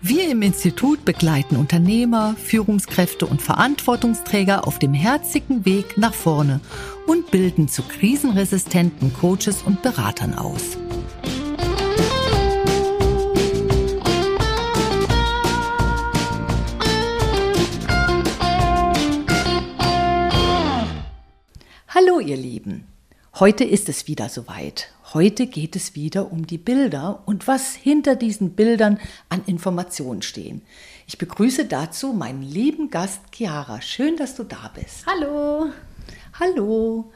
Wir im Institut begleiten Unternehmer, Führungskräfte und Verantwortungsträger auf dem herzigen Weg nach vorne und bilden zu krisenresistenten Coaches und Beratern aus. Hallo ihr Lieben, heute ist es wieder soweit. Heute geht es wieder um die Bilder und was hinter diesen Bildern an Informationen stehen. Ich begrüße dazu meinen lieben Gast Chiara. Schön, dass du da bist. Hallo. Hallo.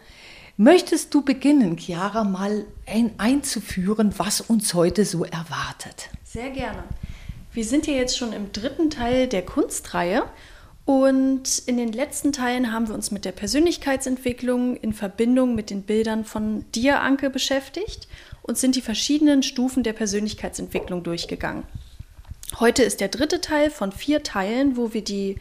Möchtest du beginnen, Chiara, mal ein einzuführen, was uns heute so erwartet? Sehr gerne. Wir sind ja jetzt schon im dritten Teil der Kunstreihe und in den letzten Teilen haben wir uns mit der Persönlichkeitsentwicklung in Verbindung mit den Bildern von dir, Anke, beschäftigt und sind die verschiedenen Stufen der Persönlichkeitsentwicklung durchgegangen. Heute ist der dritte Teil von vier Teilen, wo wir die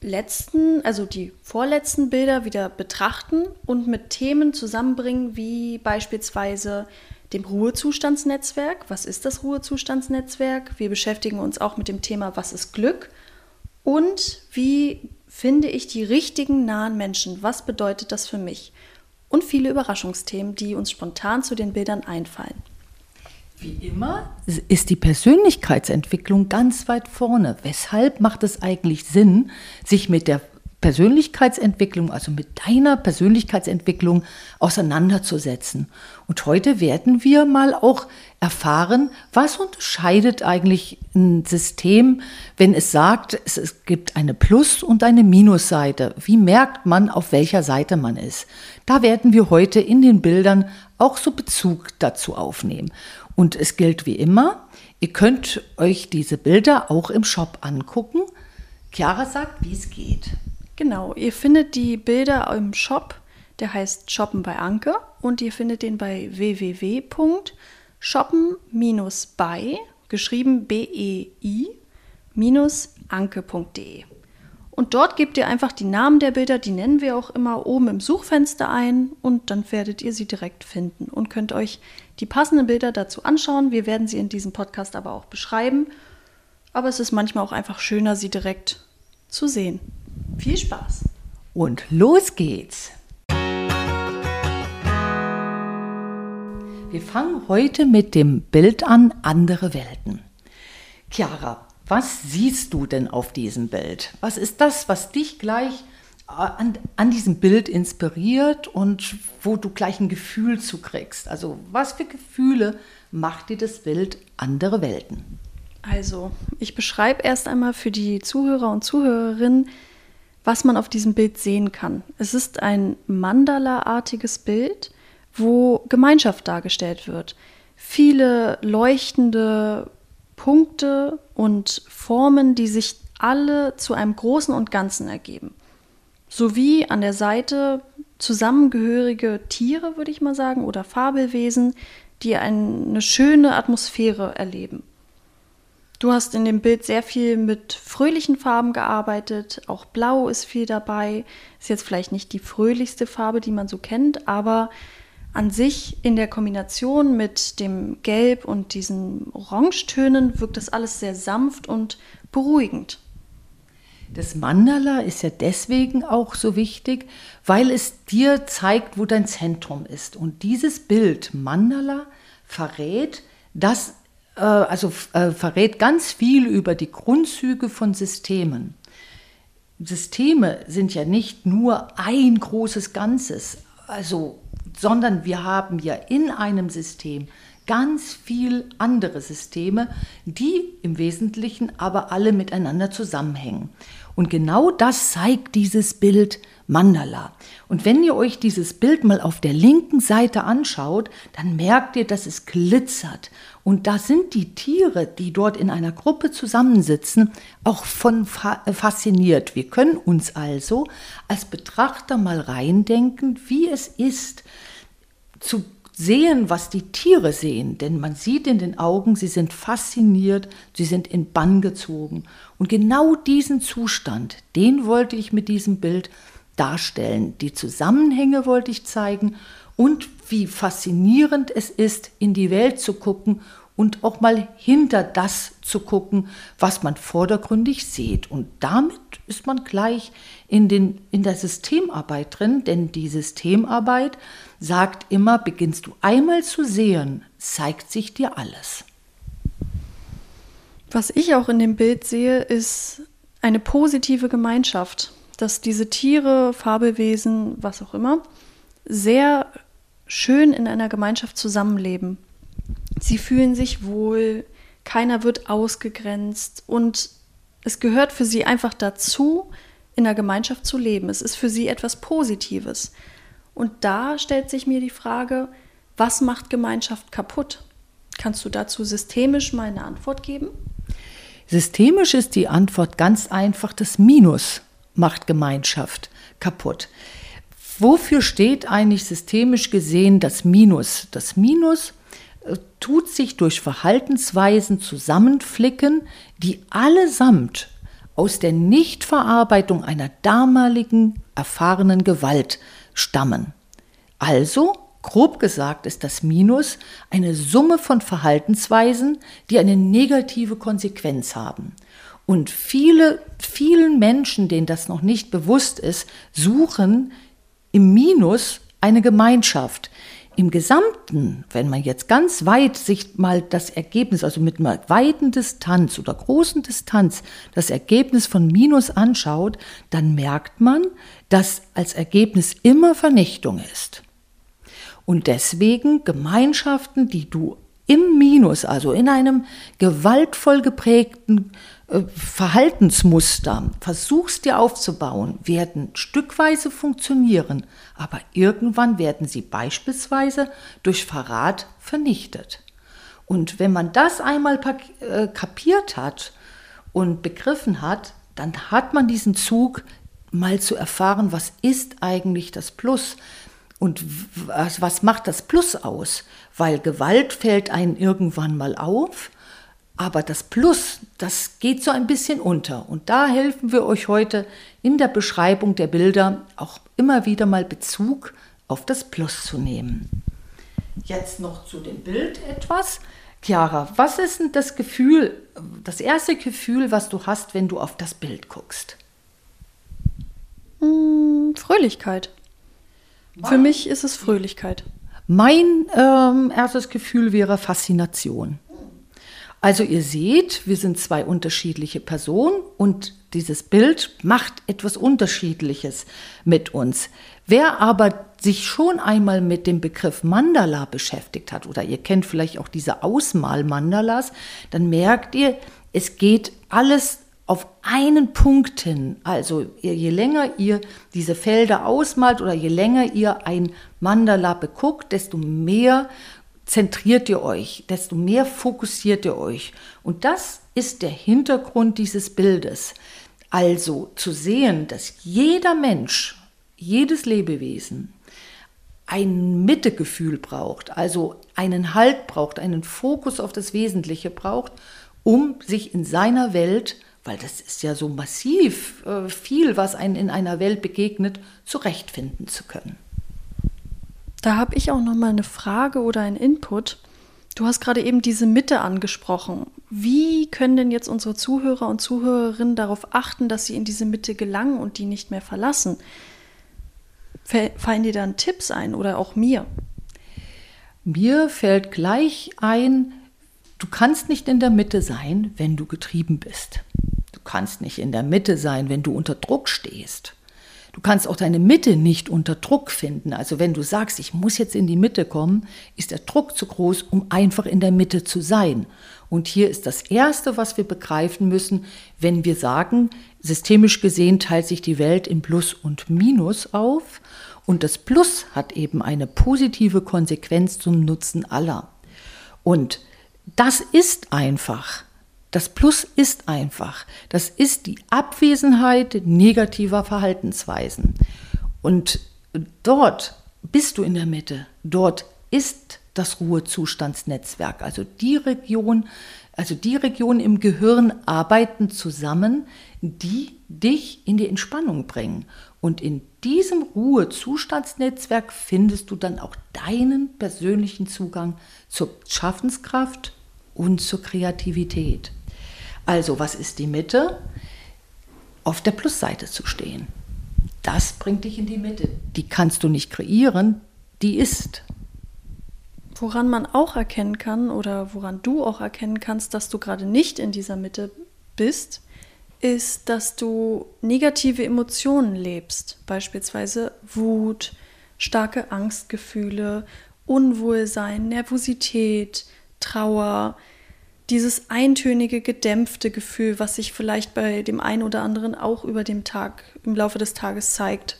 letzten, also die vorletzten Bilder wieder betrachten und mit Themen zusammenbringen, wie beispielsweise dem Ruhezustandsnetzwerk. Was ist das Ruhezustandsnetzwerk? Wir beschäftigen uns auch mit dem Thema, was ist Glück? Und wie finde ich die richtigen nahen Menschen? Was bedeutet das für mich? Und viele Überraschungsthemen, die uns spontan zu den Bildern einfallen. Wie immer ist die Persönlichkeitsentwicklung ganz weit vorne. Weshalb macht es eigentlich Sinn, sich mit der Persönlichkeitsentwicklung, also mit deiner Persönlichkeitsentwicklung auseinanderzusetzen. Und heute werden wir mal auch erfahren, was unterscheidet eigentlich ein System, wenn es sagt, es gibt eine Plus- und eine Minusseite. Wie merkt man, auf welcher Seite man ist? Da werden wir heute in den Bildern auch so Bezug dazu aufnehmen. Und es gilt wie immer, ihr könnt euch diese Bilder auch im Shop angucken. Chiara sagt, wie es geht. Genau, ihr findet die Bilder im Shop, der heißt Shoppen bei Anke und ihr findet den bei www.shoppen-bei, geschrieben B-E-I, anke.de. Und dort gebt ihr einfach die Namen der Bilder, die nennen wir auch immer oben im Suchfenster ein und dann werdet ihr sie direkt finden und könnt euch die passenden Bilder dazu anschauen. Wir werden sie in diesem Podcast aber auch beschreiben. Aber es ist manchmal auch einfach schöner, sie direkt zu sehen. Viel Spaß. Und los geht's. Wir fangen heute mit dem Bild an Andere Welten. Chiara, was siehst du denn auf diesem Bild? Was ist das, was dich gleich äh, an, an diesem Bild inspiriert und wo du gleich ein Gefühl zu kriegst? Also was für Gefühle macht dir das Bild Andere Welten? Also, ich beschreibe erst einmal für die Zuhörer und Zuhörerinnen, was man auf diesem Bild sehen kann. Es ist ein Mandala-artiges Bild, wo Gemeinschaft dargestellt wird. Viele leuchtende Punkte und Formen, die sich alle zu einem Großen und Ganzen ergeben. Sowie an der Seite zusammengehörige Tiere, würde ich mal sagen, oder Fabelwesen, die eine schöne Atmosphäre erleben. Du hast in dem Bild sehr viel mit fröhlichen Farben gearbeitet. Auch Blau ist viel dabei. Ist jetzt vielleicht nicht die fröhlichste Farbe, die man so kennt, aber an sich in der Kombination mit dem Gelb und diesen Orangetönen wirkt das alles sehr sanft und beruhigend. Das Mandala ist ja deswegen auch so wichtig, weil es dir zeigt, wo dein Zentrum ist. Und dieses Bild Mandala verrät, dass also äh, verrät ganz viel über die Grundzüge von Systemen. Systeme sind ja nicht nur ein großes Ganzes, also, sondern wir haben ja in einem System ganz viel andere Systeme, die im Wesentlichen aber alle miteinander zusammenhängen. Und genau das zeigt dieses Bild Mandala. Und wenn ihr euch dieses Bild mal auf der linken Seite anschaut, dann merkt ihr, dass es glitzert. Und da sind die Tiere, die dort in einer Gruppe zusammensitzen, auch von äh, fasziniert. Wir können uns also als Betrachter mal reindenken, wie es ist, zu sehen, was die Tiere sehen, denn man sieht in den Augen, sie sind fasziniert, sie sind in Bann gezogen. Und genau diesen Zustand, den wollte ich mit diesem Bild darstellen. Die Zusammenhänge wollte ich zeigen und wie faszinierend es ist, in die Welt zu gucken und auch mal hinter das zu gucken, was man vordergründig sieht. Und damit ist man gleich in, den, in der Systemarbeit drin, denn die Systemarbeit sagt immer, beginnst du einmal zu sehen, zeigt sich dir alles. Was ich auch in dem Bild sehe, ist eine positive Gemeinschaft dass diese Tiere, Fabelwesen, was auch immer, sehr schön in einer Gemeinschaft zusammenleben. Sie fühlen sich wohl, keiner wird ausgegrenzt und es gehört für sie einfach dazu, in der Gemeinschaft zu leben. Es ist für sie etwas Positives. Und da stellt sich mir die Frage, was macht Gemeinschaft kaputt? Kannst du dazu systemisch mal eine Antwort geben? Systemisch ist die Antwort ganz einfach das Minus macht Gemeinschaft kaputt. Wofür steht eigentlich systemisch gesehen das Minus? Das Minus tut sich durch Verhaltensweisen zusammenflicken, die allesamt aus der Nichtverarbeitung einer damaligen erfahrenen Gewalt stammen. Also, grob gesagt, ist das Minus eine Summe von Verhaltensweisen, die eine negative Konsequenz haben. Und viele, vielen Menschen, denen das noch nicht bewusst ist, suchen im Minus eine Gemeinschaft. Im Gesamten, wenn man jetzt ganz weit sich mal das Ergebnis, also mit einer weiten Distanz oder großen Distanz, das Ergebnis von Minus anschaut, dann merkt man, dass als Ergebnis immer Vernichtung ist. Und deswegen Gemeinschaften, die du im Minus, also in einem gewaltvoll geprägten Verhaltensmuster versuchst dir aufzubauen, werden stückweise funktionieren, aber irgendwann werden sie beispielsweise durch Verrat vernichtet. Und wenn man das einmal äh, kapiert hat und begriffen hat, dann hat man diesen Zug mal zu erfahren, was ist eigentlich das Plus und was macht das Plus aus? Weil Gewalt fällt einen irgendwann mal auf aber das Plus, das geht so ein bisschen unter. Und da helfen wir euch heute in der Beschreibung der Bilder auch immer wieder mal Bezug auf das Plus zu nehmen. Jetzt noch zu dem Bild etwas. Chiara, was ist denn das Gefühl, das erste Gefühl, was du hast, wenn du auf das Bild guckst? Hm, Fröhlichkeit. Für mich ist es Fröhlichkeit. Mein ähm, erstes Gefühl wäre Faszination. Also ihr seht, wir sind zwei unterschiedliche Personen und dieses Bild macht etwas Unterschiedliches mit uns. Wer aber sich schon einmal mit dem Begriff Mandala beschäftigt hat, oder ihr kennt vielleicht auch diese Ausmal-Mandalas, dann merkt ihr, es geht alles auf einen Punkt hin. Also je länger ihr diese Felder ausmalt oder je länger ihr ein Mandala beguckt, desto mehr zentriert ihr euch, desto mehr fokussiert ihr euch. Und das ist der Hintergrund dieses Bildes. Also zu sehen, dass jeder Mensch, jedes Lebewesen ein Mittegefühl braucht, also einen Halt braucht, einen Fokus auf das Wesentliche braucht, um sich in seiner Welt, weil das ist ja so massiv äh, viel, was einem in einer Welt begegnet, zurechtfinden zu können. Da habe ich auch noch mal eine Frage oder ein Input. Du hast gerade eben diese Mitte angesprochen. Wie können denn jetzt unsere Zuhörer und Zuhörerinnen darauf achten, dass sie in diese Mitte gelangen und die nicht mehr verlassen? Fallen dir dann Tipps ein oder auch mir? Mir fällt gleich ein, du kannst nicht in der Mitte sein, wenn du getrieben bist. Du kannst nicht in der Mitte sein, wenn du unter Druck stehst. Du kannst auch deine Mitte nicht unter Druck finden. Also wenn du sagst, ich muss jetzt in die Mitte kommen, ist der Druck zu groß, um einfach in der Mitte zu sein. Und hier ist das Erste, was wir begreifen müssen, wenn wir sagen, systemisch gesehen teilt sich die Welt in Plus und Minus auf. Und das Plus hat eben eine positive Konsequenz zum Nutzen aller. Und das ist einfach. Das Plus ist einfach. Das ist die Abwesenheit negativer Verhaltensweisen. Und dort bist du in der Mitte. Dort ist das Ruhezustandsnetzwerk. Also die Region, also die Regionen im Gehirn arbeiten zusammen, die dich in die Entspannung bringen. Und in diesem Ruhezustandsnetzwerk findest du dann auch deinen persönlichen Zugang zur Schaffenskraft und zur Kreativität. Also, was ist die Mitte? Auf der Plusseite zu stehen. Das bringt dich in die Mitte. Die kannst du nicht kreieren, die ist. Woran man auch erkennen kann oder woran du auch erkennen kannst, dass du gerade nicht in dieser Mitte bist, ist, dass du negative Emotionen lebst, beispielsweise Wut, starke Angstgefühle, Unwohlsein, Nervosität, Trauer, dieses eintönige, gedämpfte Gefühl, was sich vielleicht bei dem einen oder anderen auch über dem Tag, im Laufe des Tages zeigt.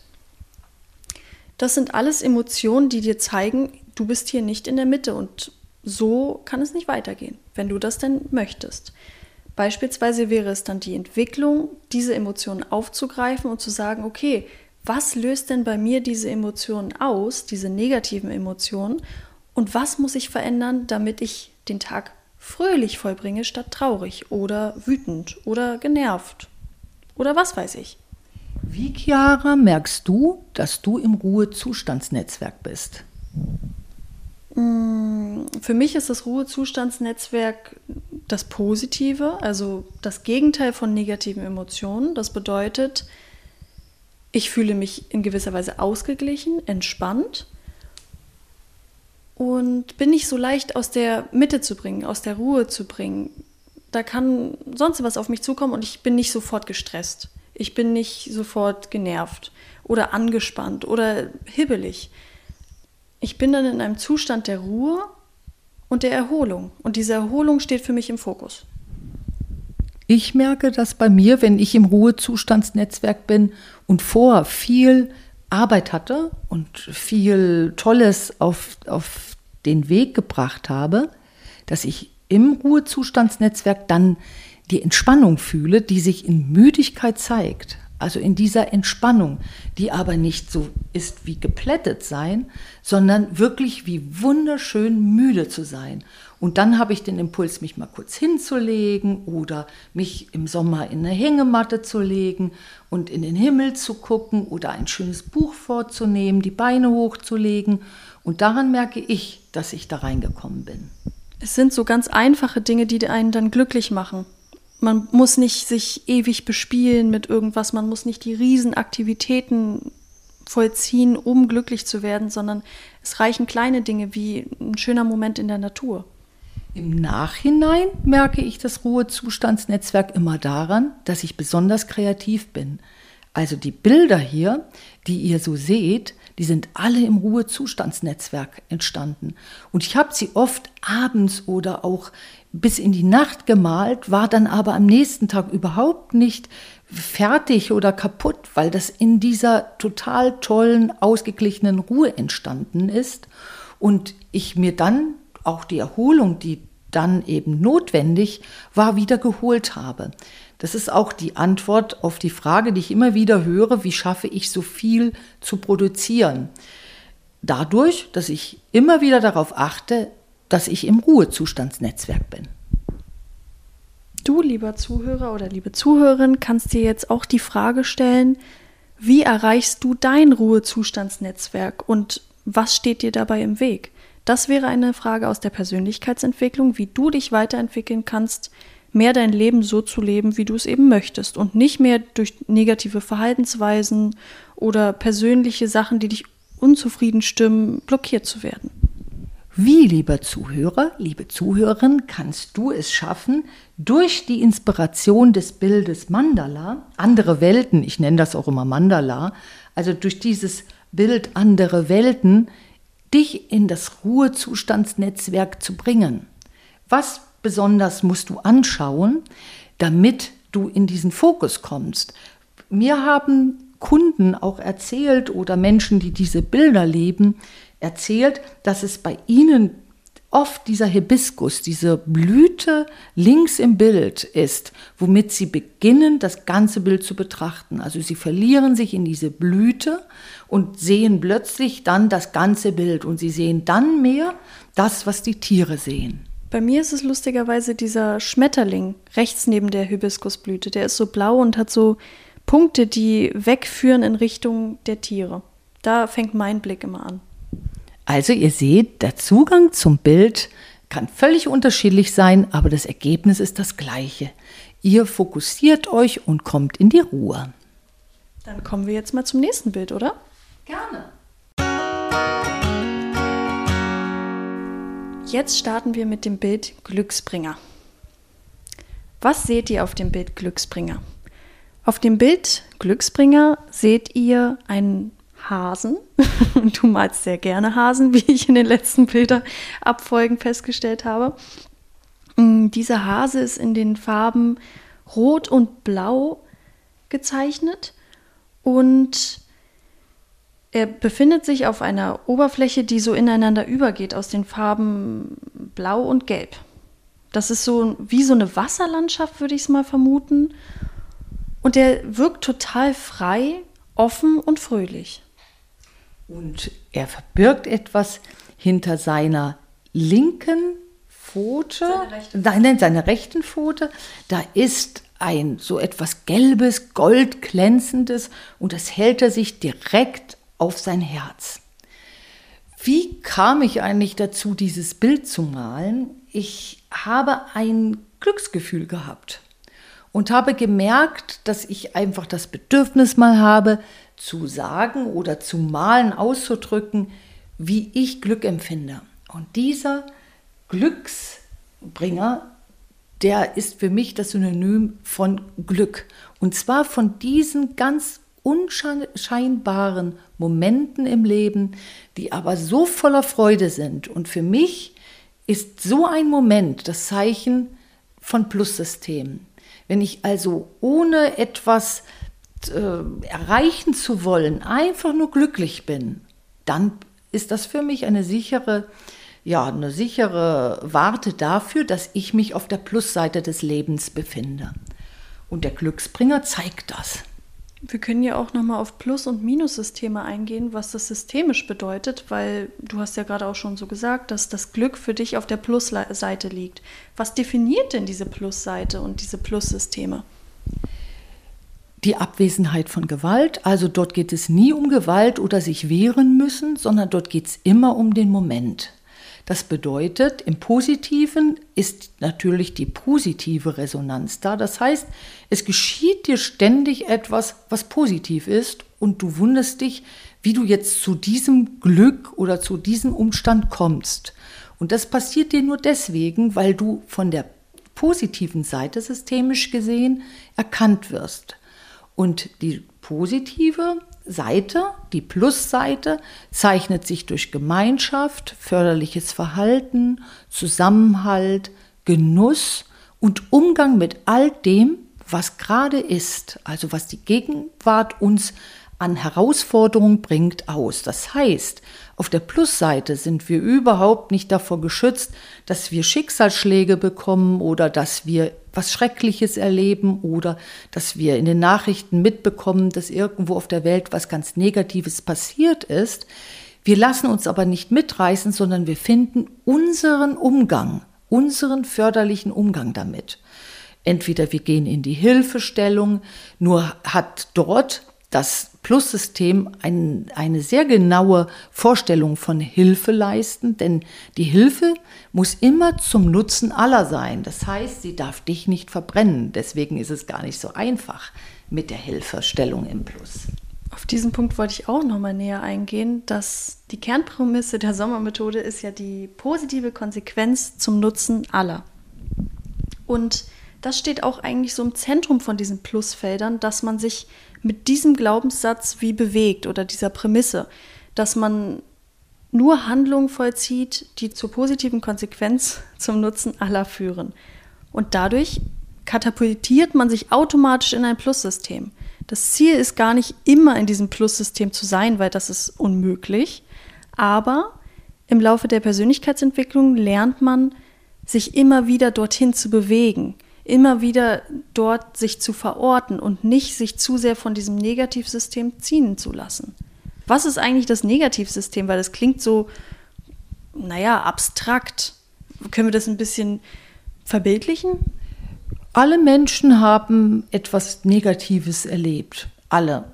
Das sind alles Emotionen, die dir zeigen, du bist hier nicht in der Mitte und so kann es nicht weitergehen, wenn du das denn möchtest. Beispielsweise wäre es dann die Entwicklung, diese Emotionen aufzugreifen und zu sagen, okay, was löst denn bei mir diese Emotionen aus, diese negativen Emotionen, und was muss ich verändern, damit ich den Tag fröhlich vollbringe statt traurig oder wütend oder genervt oder was weiß ich. Wie, Chiara, merkst du, dass du im Ruhezustandsnetzwerk bist? Mm, für mich ist das Ruhezustandsnetzwerk das Positive, also das Gegenteil von negativen Emotionen. Das bedeutet, ich fühle mich in gewisser Weise ausgeglichen, entspannt und bin nicht so leicht aus der Mitte zu bringen, aus der Ruhe zu bringen. Da kann sonst was auf mich zukommen und ich bin nicht sofort gestresst. Ich bin nicht sofort genervt oder angespannt oder hibbelig. Ich bin dann in einem Zustand der Ruhe und der Erholung. Und diese Erholung steht für mich im Fokus. Ich merke das bei mir, wenn ich im Ruhezustandsnetzwerk bin und vor viel Arbeit hatte und viel Tolles auf, auf den Weg gebracht habe, dass ich im Ruhezustandsnetzwerk dann die Entspannung fühle, die sich in Müdigkeit zeigt. Also in dieser Entspannung, die aber nicht so ist wie geplättet sein, sondern wirklich wie wunderschön müde zu sein. Und dann habe ich den Impuls, mich mal kurz hinzulegen oder mich im Sommer in eine Hängematte zu legen und in den Himmel zu gucken oder ein schönes Buch vorzunehmen, die Beine hochzulegen. Und daran merke ich, dass ich da reingekommen bin. Es sind so ganz einfache Dinge, die einen dann glücklich machen man muss nicht sich ewig bespielen mit irgendwas, man muss nicht die Riesenaktivitäten vollziehen, um glücklich zu werden, sondern es reichen kleine Dinge wie ein schöner Moment in der Natur. Im Nachhinein merke ich das Ruhezustandsnetzwerk immer daran, dass ich besonders kreativ bin. Also die Bilder hier, die ihr so seht, die sind alle im Ruhezustandsnetzwerk entstanden. Und ich habe sie oft abends oder auch bis in die Nacht gemalt, war dann aber am nächsten Tag überhaupt nicht fertig oder kaputt, weil das in dieser total tollen, ausgeglichenen Ruhe entstanden ist. Und ich mir dann auch die Erholung, die dann eben notwendig war, wieder geholt habe. Das ist auch die Antwort auf die Frage, die ich immer wieder höre, wie schaffe ich so viel zu produzieren? Dadurch, dass ich immer wieder darauf achte, dass ich im Ruhezustandsnetzwerk bin. Du, lieber Zuhörer oder liebe Zuhörerin, kannst dir jetzt auch die Frage stellen, wie erreichst du dein Ruhezustandsnetzwerk und was steht dir dabei im Weg? Das wäre eine Frage aus der Persönlichkeitsentwicklung, wie du dich weiterentwickeln kannst, mehr dein Leben so zu leben, wie du es eben möchtest und nicht mehr durch negative Verhaltensweisen oder persönliche Sachen, die dich unzufrieden stimmen, blockiert zu werden. Wie, lieber Zuhörer, liebe Zuhörerin, kannst du es schaffen, durch die Inspiration des Bildes Mandala, andere Welten, ich nenne das auch immer Mandala, also durch dieses Bild andere Welten, dich in das Ruhezustandsnetzwerk zu bringen? Was besonders musst du anschauen, damit du in diesen Fokus kommst? Mir haben Kunden auch erzählt oder Menschen, die diese Bilder leben, erzählt, dass es bei ihnen oft dieser Hibiskus, diese Blüte links im Bild ist, womit sie beginnen, das ganze Bild zu betrachten. Also sie verlieren sich in diese Blüte und sehen plötzlich dann das ganze Bild und sie sehen dann mehr das, was die Tiere sehen. Bei mir ist es lustigerweise dieser Schmetterling rechts neben der Hibiskusblüte. Der ist so blau und hat so Punkte, die wegführen in Richtung der Tiere. Da fängt mein Blick immer an. Also ihr seht, der Zugang zum Bild kann völlig unterschiedlich sein, aber das Ergebnis ist das gleiche. Ihr fokussiert euch und kommt in die Ruhe. Dann kommen wir jetzt mal zum nächsten Bild, oder? Gerne. Jetzt starten wir mit dem Bild Glücksbringer. Was seht ihr auf dem Bild Glücksbringer? Auf dem Bild Glücksbringer seht ihr einen Hasen. du malst sehr gerne Hasen, wie ich in den letzten Bilderabfolgen festgestellt habe. Mm, dieser Hase ist in den Farben Rot und Blau gezeichnet und er befindet sich auf einer Oberfläche, die so ineinander übergeht aus den Farben Blau und Gelb. Das ist so wie so eine Wasserlandschaft, würde ich es mal vermuten. Und er wirkt total frei, offen und fröhlich. Und er verbirgt etwas hinter seiner linken Pfote, seine, nein, seiner rechten Pfote. Da ist ein so etwas gelbes, goldglänzendes und das hält er sich direkt auf sein Herz. Wie kam ich eigentlich dazu, dieses Bild zu malen? Ich habe ein Glücksgefühl gehabt und habe gemerkt, dass ich einfach das Bedürfnis mal habe, zu sagen oder zu malen, auszudrücken, wie ich Glück empfinde. Und dieser Glücksbringer, der ist für mich das Synonym von Glück. Und zwar von diesen ganz unscheinbaren Momenten im Leben, die aber so voller Freude sind. Und für mich ist so ein Moment das Zeichen von Plussystemen. Wenn ich also ohne etwas äh, erreichen zu wollen, einfach nur glücklich bin, dann ist das für mich eine sichere, ja, eine sichere Warte dafür, dass ich mich auf der Plusseite des Lebens befinde. Und der Glücksbringer zeigt das. Wir können ja auch nochmal auf Plus- und Minussysteme eingehen, was das systemisch bedeutet, weil du hast ja gerade auch schon so gesagt, dass das Glück für dich auf der Plusseite liegt. Was definiert denn diese Plusseite und diese Plussysteme? die Abwesenheit von Gewalt. Also dort geht es nie um Gewalt oder sich wehren müssen, sondern dort geht es immer um den Moment. Das bedeutet, im Positiven ist natürlich die positive Resonanz da. Das heißt, es geschieht dir ständig etwas, was positiv ist und du wunderst dich, wie du jetzt zu diesem Glück oder zu diesem Umstand kommst. Und das passiert dir nur deswegen, weil du von der positiven Seite systemisch gesehen erkannt wirst. Und die positive Seite, die Plusseite, zeichnet sich durch Gemeinschaft, förderliches Verhalten, Zusammenhalt, Genuss und Umgang mit all dem, was gerade ist, also was die Gegenwart uns an Herausforderungen bringt, aus. Das heißt, auf der Plusseite sind wir überhaupt nicht davor geschützt, dass wir Schicksalsschläge bekommen oder dass wir was Schreckliches erleben oder dass wir in den Nachrichten mitbekommen, dass irgendwo auf der Welt was ganz Negatives passiert ist. Wir lassen uns aber nicht mitreißen, sondern wir finden unseren Umgang, unseren förderlichen Umgang damit. Entweder wir gehen in die Hilfestellung, nur hat dort das Plussystem ein, eine sehr genaue Vorstellung von Hilfe leisten, denn die Hilfe muss immer zum Nutzen aller sein. Das heißt, sie darf dich nicht verbrennen. Deswegen ist es gar nicht so einfach mit der Hilfestellung im Plus. Auf diesen Punkt wollte ich auch nochmal näher eingehen, dass die Kernprämisse der Sommermethode ist ja die positive Konsequenz zum Nutzen aller. Und das steht auch eigentlich so im Zentrum von diesen Plusfeldern, dass man sich mit diesem Glaubenssatz wie bewegt oder dieser Prämisse, dass man nur Handlungen vollzieht, die zur positiven Konsequenz zum Nutzen aller führen. Und dadurch katapultiert man sich automatisch in ein Plussystem. Das Ziel ist gar nicht immer in diesem Plussystem zu sein, weil das ist unmöglich. Aber im Laufe der Persönlichkeitsentwicklung lernt man, sich immer wieder dorthin zu bewegen, immer wieder dort sich zu verorten und nicht sich zu sehr von diesem Negativsystem ziehen zu lassen. Was ist eigentlich das Negativsystem? Weil das klingt so, naja, abstrakt. Können wir das ein bisschen verbildlichen? Alle Menschen haben etwas Negatives erlebt. Alle.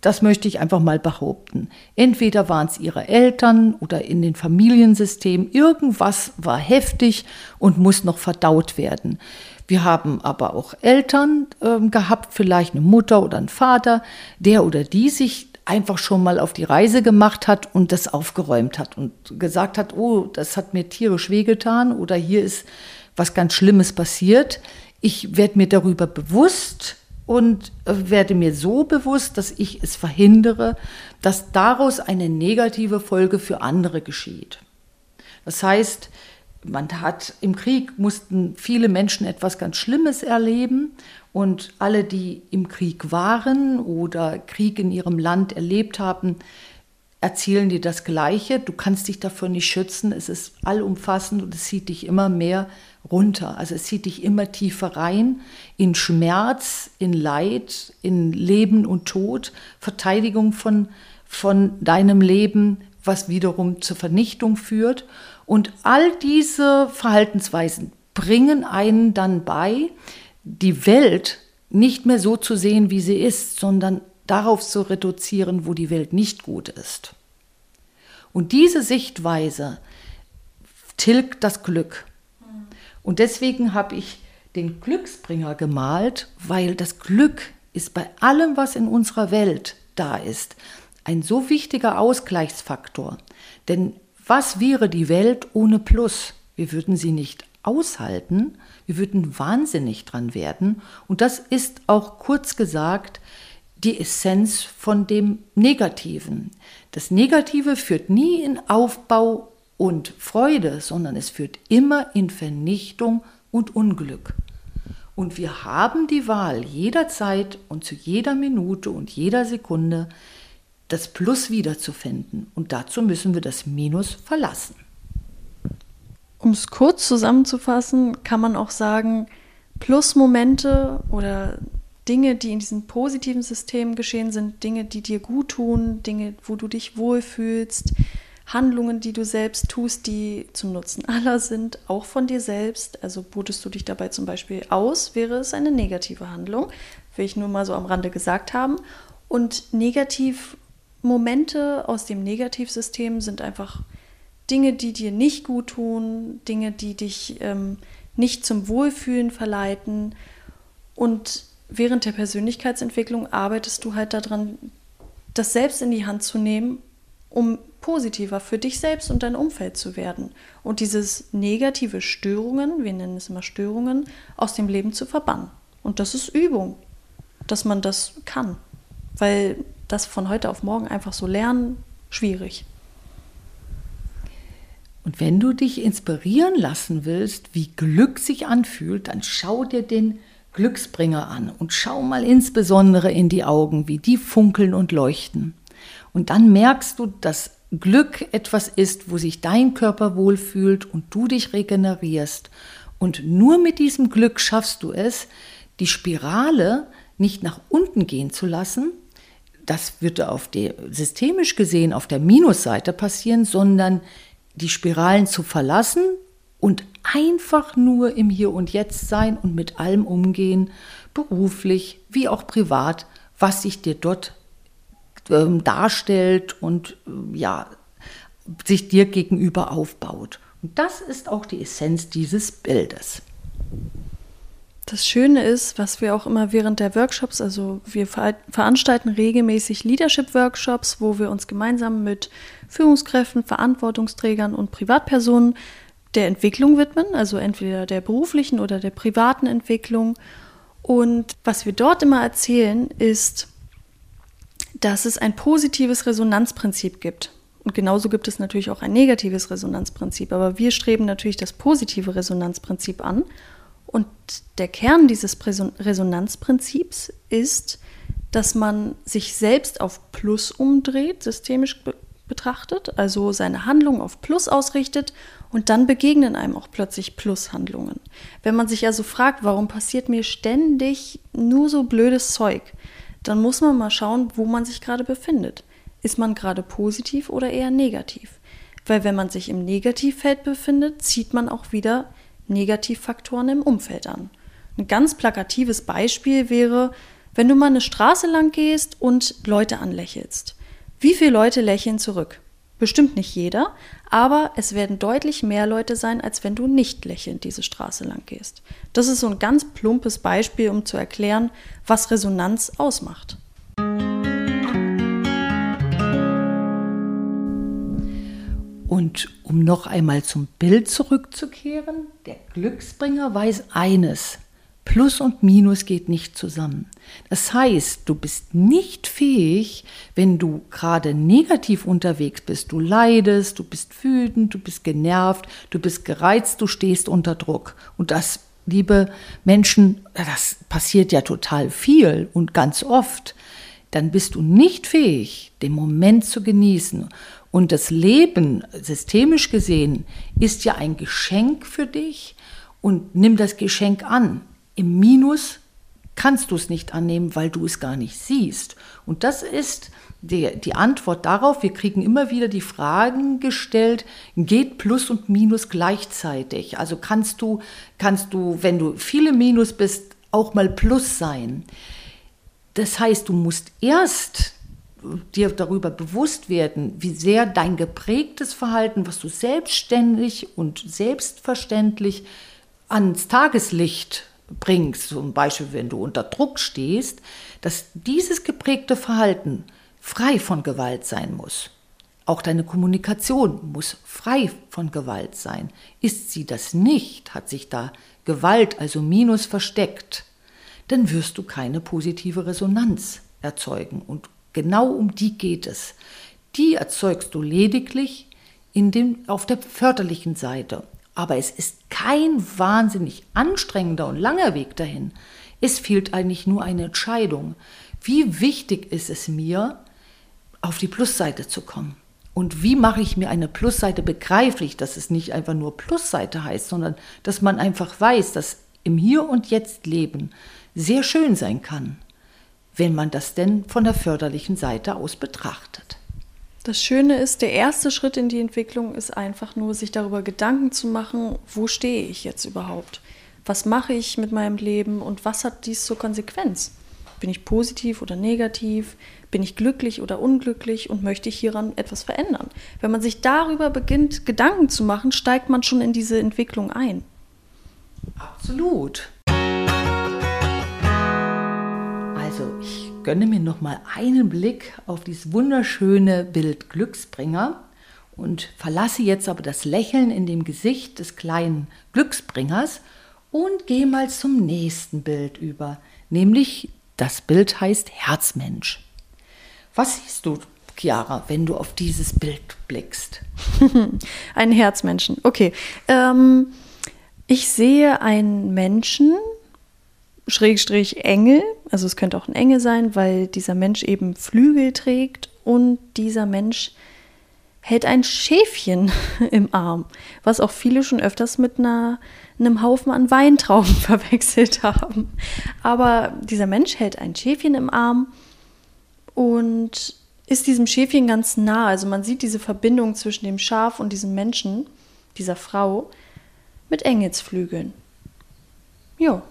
Das möchte ich einfach mal behaupten. Entweder waren es ihre Eltern oder in den Familiensystemen. Irgendwas war heftig und muss noch verdaut werden. Wir haben aber auch Eltern äh, gehabt, vielleicht eine Mutter oder ein Vater, der oder die sich einfach schon mal auf die Reise gemacht hat und das aufgeräumt hat und gesagt hat, oh, das hat mir tierisch wehgetan oder hier ist was ganz Schlimmes passiert. Ich werde mir darüber bewusst und äh, werde mir so bewusst, dass ich es verhindere, dass daraus eine negative Folge für andere geschieht. Das heißt, man hat im Krieg mussten viele Menschen etwas ganz Schlimmes erleben und alle, die im Krieg waren oder Krieg in ihrem Land erlebt haben, erzählen dir das Gleiche. Du kannst dich dafür nicht schützen. Es ist allumfassend und es zieht dich immer mehr runter. Also es zieht dich immer tiefer rein in Schmerz, in Leid, in Leben und Tod, Verteidigung von, von deinem Leben, was wiederum zur Vernichtung führt. Und all diese Verhaltensweisen bringen einen dann bei, die Welt nicht mehr so zu sehen, wie sie ist, sondern darauf zu reduzieren, wo die Welt nicht gut ist. Und diese Sichtweise tilgt das Glück. Und deswegen habe ich den Glücksbringer gemalt, weil das Glück ist bei allem, was in unserer Welt da ist, ein so wichtiger Ausgleichsfaktor. Denn was wäre die Welt ohne Plus? Wir würden sie nicht aushalten, wir würden wahnsinnig dran werden. Und das ist auch kurz gesagt die Essenz von dem Negativen. Das Negative führt nie in Aufbau und Freude, sondern es führt immer in Vernichtung und Unglück. Und wir haben die Wahl jederzeit und zu jeder Minute und jeder Sekunde, das Plus wiederzufinden. Und dazu müssen wir das Minus verlassen. Um es kurz zusammenzufassen, kann man auch sagen, Plusmomente oder Dinge, die in diesem positiven System geschehen sind, Dinge, die dir gut tun, Dinge, wo du dich wohlfühlst, Handlungen, die du selbst tust, die zum Nutzen aller sind, auch von dir selbst. Also botest du dich dabei zum Beispiel aus, wäre es eine negative Handlung, will ich nur mal so am Rande gesagt haben. Und Negativmomente aus dem Negativsystem sind einfach Dinge, die dir nicht gut tun, Dinge, die dich ähm, nicht zum Wohlfühlen verleiten. Und während der Persönlichkeitsentwicklung arbeitest du halt daran, das selbst in die Hand zu nehmen, um positiver für dich selbst und dein Umfeld zu werden und dieses negative Störungen, wir nennen es immer Störungen, aus dem Leben zu verbannen. Und das ist Übung, dass man das kann, weil das von heute auf morgen einfach so lernen, schwierig. Und wenn du dich inspirieren lassen willst, wie Glück sich anfühlt, dann schau dir den Glücksbringer an und schau mal insbesondere in die Augen, wie die funkeln und leuchten. Und dann merkst du, dass Glück etwas ist, wo sich dein Körper wohlfühlt und du dich regenerierst. Und nur mit diesem Glück schaffst du es, die Spirale nicht nach unten gehen zu lassen. Das würde auf der, systemisch gesehen auf der Minusseite passieren, sondern die Spiralen zu verlassen und einfach nur im Hier und Jetzt sein und mit allem umgehen, beruflich wie auch privat, was sich dir dort ähm, darstellt und äh, ja, sich dir gegenüber aufbaut. Und das ist auch die Essenz dieses Bildes. Das Schöne ist, was wir auch immer während der Workshops, also wir veranstalten regelmäßig Leadership-Workshops, wo wir uns gemeinsam mit Führungskräften, Verantwortungsträgern und Privatpersonen der Entwicklung widmen, also entweder der beruflichen oder der privaten Entwicklung. Und was wir dort immer erzählen, ist, dass es ein positives Resonanzprinzip gibt. Und genauso gibt es natürlich auch ein negatives Resonanzprinzip. Aber wir streben natürlich das positive Resonanzprinzip an. Und der Kern dieses Resonanzprinzips ist, dass man sich selbst auf Plus umdreht, systemisch be betrachtet, also seine Handlung auf Plus ausrichtet und dann begegnen einem auch plötzlich Plushandlungen. Wenn man sich also fragt, warum passiert mir ständig nur so blödes Zeug, dann muss man mal schauen, wo man sich gerade befindet. Ist man gerade positiv oder eher negativ? Weil wenn man sich im Negativfeld befindet, zieht man auch wieder Negativfaktoren im Umfeld an. Ein ganz plakatives Beispiel wäre, wenn du mal eine Straße lang gehst und Leute anlächelst. Wie viele Leute lächeln zurück? Bestimmt nicht jeder, aber es werden deutlich mehr Leute sein, als wenn du nicht lächelnd diese Straße lang gehst. Das ist so ein ganz plumpes Beispiel, um zu erklären, was Resonanz ausmacht. Und um noch einmal zum Bild zurückzukehren, der Glücksbringer weiß eines, Plus und Minus geht nicht zusammen. Das heißt, du bist nicht fähig, wenn du gerade negativ unterwegs bist, du leidest, du bist wütend, du bist genervt, du bist gereizt, du stehst unter Druck. Und das, liebe Menschen, das passiert ja total viel und ganz oft. Dann bist du nicht fähig, den Moment zu genießen und das Leben, systemisch gesehen, ist ja ein Geschenk für dich und nimm das Geschenk an. Im Minus kannst du es nicht annehmen, weil du es gar nicht siehst. Und das ist die, die Antwort darauf. Wir kriegen immer wieder die Fragen gestellt, geht Plus und Minus gleichzeitig? Also kannst du, kannst du, wenn du viele Minus bist, auch mal Plus sein? Das heißt, du musst erst dir darüber bewusst werden, wie sehr dein geprägtes Verhalten, was du selbstständig und selbstverständlich ans Tageslicht bringst, zum Beispiel wenn du unter Druck stehst, dass dieses geprägte Verhalten frei von Gewalt sein muss. Auch deine Kommunikation muss frei von Gewalt sein. Ist sie das nicht, hat sich da Gewalt, also Minus, versteckt, dann wirst du keine positive Resonanz erzeugen und Genau um die geht es. Die erzeugst du lediglich in dem, auf der förderlichen Seite. Aber es ist kein wahnsinnig anstrengender und langer Weg dahin. Es fehlt eigentlich nur eine Entscheidung. Wie wichtig ist es mir, auf die Plusseite zu kommen? Und wie mache ich mir eine Plusseite begreiflich, dass es nicht einfach nur Plusseite heißt, sondern dass man einfach weiß, dass im Hier und Jetzt Leben sehr schön sein kann wenn man das denn von der förderlichen Seite aus betrachtet. Das Schöne ist, der erste Schritt in die Entwicklung ist einfach nur, sich darüber Gedanken zu machen, wo stehe ich jetzt überhaupt? Was mache ich mit meinem Leben und was hat dies zur Konsequenz? Bin ich positiv oder negativ? Bin ich glücklich oder unglücklich und möchte ich hieran etwas verändern? Wenn man sich darüber beginnt, Gedanken zu machen, steigt man schon in diese Entwicklung ein. Absolut. Also ich gönne mir noch mal einen Blick auf dieses wunderschöne Bild Glücksbringer und verlasse jetzt aber das Lächeln in dem Gesicht des kleinen Glücksbringers und gehe mal zum nächsten Bild über, nämlich das Bild heißt Herzmensch. Was siehst du, Chiara, wenn du auf dieses Bild blickst? Ein Herzmenschen, okay. Ähm, ich sehe einen Menschen, Schrägstrich Engel, also es könnte auch ein Engel sein, weil dieser Mensch eben Flügel trägt und dieser Mensch hält ein Schäfchen im Arm, was auch viele schon öfters mit einer, einem Haufen an Weintrauben verwechselt haben. Aber dieser Mensch hält ein Schäfchen im Arm und ist diesem Schäfchen ganz nah. Also man sieht diese Verbindung zwischen dem Schaf und diesem Menschen, dieser Frau, mit Engelsflügeln. Ja,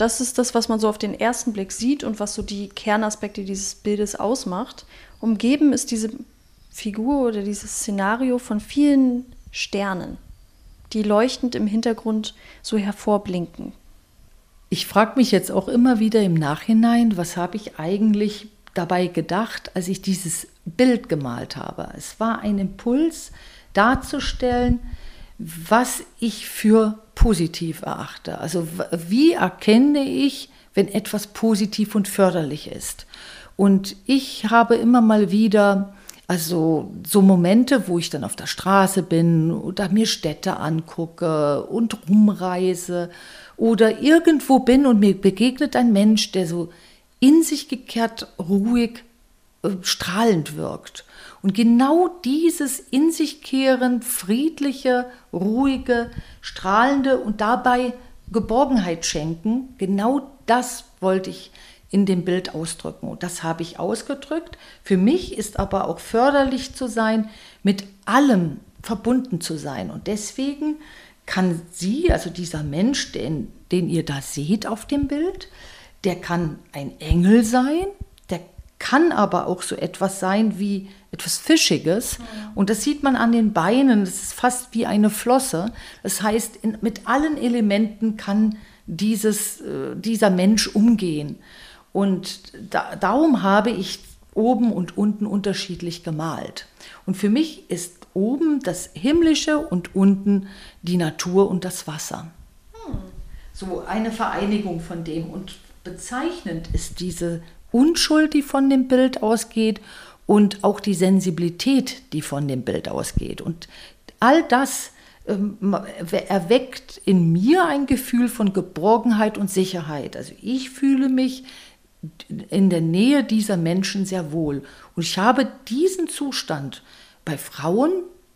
das ist das, was man so auf den ersten Blick sieht und was so die Kernaspekte dieses Bildes ausmacht. Umgeben ist diese Figur oder dieses Szenario von vielen Sternen, die leuchtend im Hintergrund so hervorblinken. Ich frage mich jetzt auch immer wieder im Nachhinein, was habe ich eigentlich dabei gedacht, als ich dieses Bild gemalt habe. Es war ein Impuls darzustellen, was ich für positiv erachte. Also wie erkenne ich, wenn etwas positiv und förderlich ist. Und ich habe immer mal wieder also so Momente, wo ich dann auf der Straße bin oder mir Städte angucke und rumreise oder irgendwo bin und mir begegnet ein Mensch, der so in sich gekehrt, ruhig, äh, strahlend wirkt. Und genau dieses in sich kehren, friedliche, ruhige, strahlende und dabei Geborgenheit schenken, genau das wollte ich in dem Bild ausdrücken. Und das habe ich ausgedrückt. Für mich ist aber auch förderlich zu sein, mit allem verbunden zu sein. Und deswegen kann sie, also dieser Mensch, den, den ihr da seht auf dem Bild, der kann ein Engel sein, der kann aber auch so etwas sein wie etwas Fischiges. Und das sieht man an den Beinen, das ist fast wie eine Flosse. Das heißt, in, mit allen Elementen kann dieses, äh, dieser Mensch umgehen. Und da, darum habe ich oben und unten unterschiedlich gemalt. Und für mich ist oben das Himmlische und unten die Natur und das Wasser. Hm. So eine Vereinigung von dem. Und bezeichnend ist diese Unschuld, die von dem Bild ausgeht und auch die Sensibilität, die von dem Bild ausgeht. Und all das ähm, erweckt in mir ein Gefühl von Geborgenheit und Sicherheit. Also ich fühle mich in der Nähe dieser Menschen sehr wohl. Und ich habe diesen Zustand bei Frauen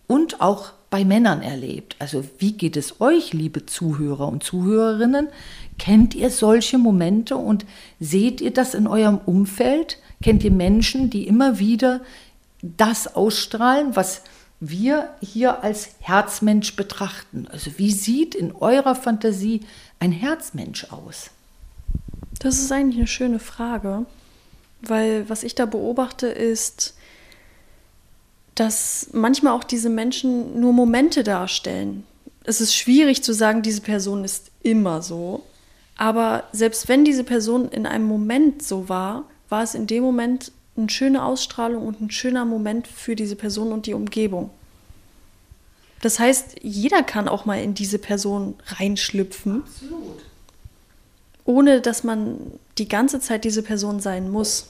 und auch bei Männern erlebt. Also wie geht es euch, liebe Zuhörer und Zuhörerinnen? Kennt ihr solche Momente und seht ihr das in eurem Umfeld? Kennt ihr Menschen, die immer wieder das ausstrahlen, was wir hier als Herzmensch betrachten? Also wie sieht in eurer Fantasie ein Herzmensch aus? Das ist eigentlich eine schöne Frage, weil was ich da beobachte ist, dass manchmal auch diese Menschen nur Momente darstellen. Es ist schwierig zu sagen, diese Person ist immer so. Aber selbst wenn diese Person in einem Moment so war, war es in dem Moment eine schöne Ausstrahlung und ein schöner Moment für diese Person und die Umgebung. Das heißt, jeder kann auch mal in diese Person reinschlüpfen. Absolut ohne dass man die ganze Zeit diese Person sein muss.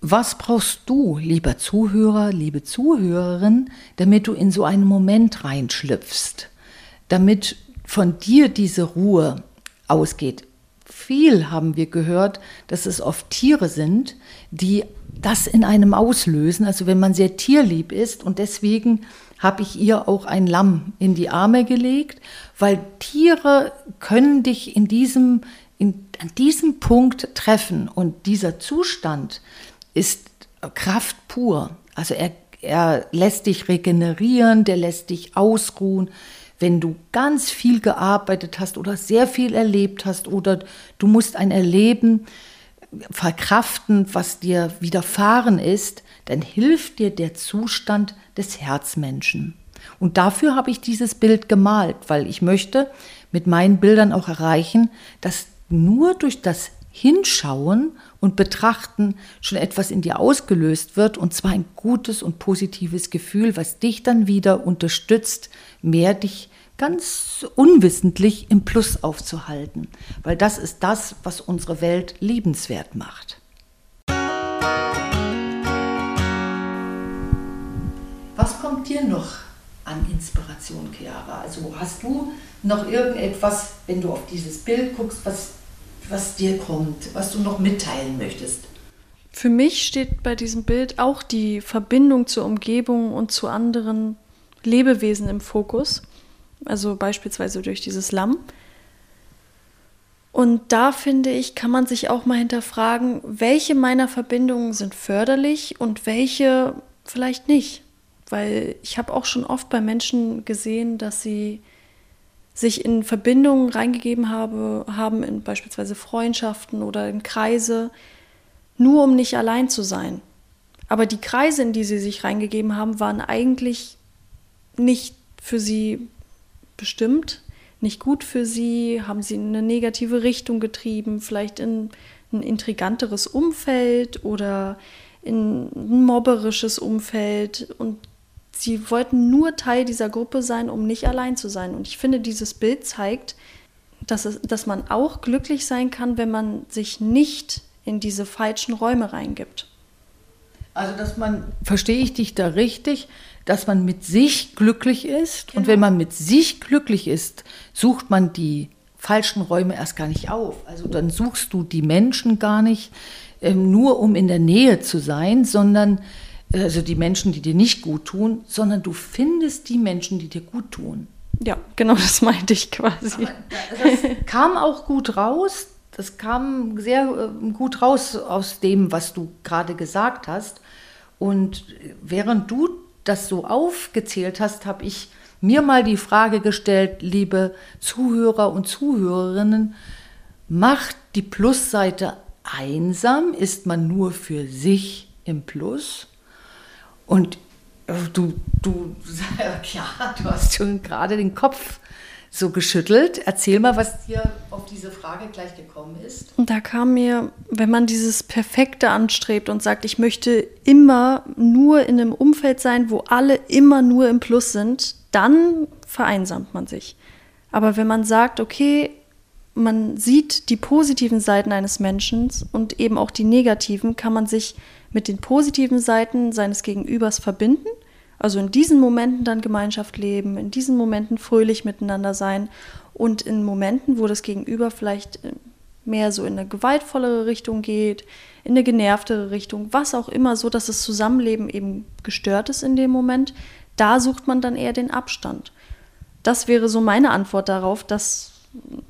Was brauchst du, lieber Zuhörer, liebe Zuhörerin, damit du in so einen Moment reinschlüpfst, damit von dir diese Ruhe ausgeht? Viel haben wir gehört, dass es oft Tiere sind, die das in einem auslösen, also wenn man sehr tierlieb ist und deswegen habe ich ihr auch ein Lamm in die Arme gelegt, weil Tiere können dich in diesem, in, an diesem Punkt treffen und dieser Zustand ist Kraft pur. Also er, er lässt dich regenerieren, der lässt dich ausruhen. Wenn du ganz viel gearbeitet hast oder sehr viel erlebt hast oder du musst ein Erleben verkraften, was dir widerfahren ist, dann hilft dir der Zustand des Herzmenschen. Und dafür habe ich dieses Bild gemalt, weil ich möchte mit meinen Bildern auch erreichen, dass nur durch das Hinschauen und Betrachten schon etwas in dir ausgelöst wird, und zwar ein gutes und positives Gefühl, was dich dann wieder unterstützt, mehr dich ganz unwissentlich im Plus aufzuhalten, weil das ist das, was unsere Welt liebenswert macht. Was kommt dir noch an Inspiration, Chiara? Also hast du noch irgendetwas, wenn du auf dieses Bild guckst, was, was dir kommt, was du noch mitteilen möchtest? Für mich steht bei diesem Bild auch die Verbindung zur Umgebung und zu anderen Lebewesen im Fokus also beispielsweise durch dieses Lamm. Und da finde ich, kann man sich auch mal hinterfragen, welche meiner Verbindungen sind förderlich und welche vielleicht nicht. Weil ich habe auch schon oft bei Menschen gesehen, dass sie sich in Verbindungen reingegeben habe, haben, in beispielsweise Freundschaften oder in Kreise, nur um nicht allein zu sein. Aber die Kreise, in die sie sich reingegeben haben, waren eigentlich nicht für sie bestimmt, nicht gut für sie? Haben sie in eine negative Richtung getrieben? Vielleicht in ein intriganteres Umfeld oder in ein mobberisches Umfeld? Und sie wollten nur Teil dieser Gruppe sein, um nicht allein zu sein. Und ich finde, dieses Bild zeigt, dass, es, dass man auch glücklich sein kann, wenn man sich nicht in diese falschen Räume reingibt. Also, dass man, verstehe ich dich da richtig, dass man mit sich glücklich ist. Genau. Und wenn man mit sich glücklich ist, sucht man die falschen Räume erst gar nicht auf. Also dann suchst du die Menschen gar nicht äh, nur, um in der Nähe zu sein, sondern äh, also die Menschen, die dir nicht gut tun, sondern du findest die Menschen, die dir gut tun. Ja, genau das meinte ich quasi. Aber das kam auch gut raus. Das kam sehr äh, gut raus aus dem, was du gerade gesagt hast. Und während du das so aufgezählt hast, habe ich mir mal die Frage gestellt, liebe Zuhörer und Zuhörerinnen, macht die Plusseite einsam? Ist man nur für sich im Plus? Und äh, du, du, ja, du hast schon gerade den Kopf so geschüttelt. Erzähl mal, was dir auf diese Frage gleich gekommen ist. Und da kam mir, wenn man dieses Perfekte anstrebt und sagt, ich möchte immer nur in einem Umfeld sein, wo alle immer nur im Plus sind, dann vereinsamt man sich. Aber wenn man sagt, okay, man sieht die positiven Seiten eines Menschen und eben auch die negativen, kann man sich mit den positiven Seiten seines Gegenübers verbinden also in diesen Momenten dann Gemeinschaft leben, in diesen Momenten fröhlich miteinander sein und in Momenten, wo das Gegenüber vielleicht äh, mehr so in eine gewaltvollere Richtung geht, in eine genervtere Richtung, was auch immer, so dass das Zusammenleben eben gestört ist in dem Moment, da sucht man dann eher den Abstand. Das wäre so meine Antwort darauf, dass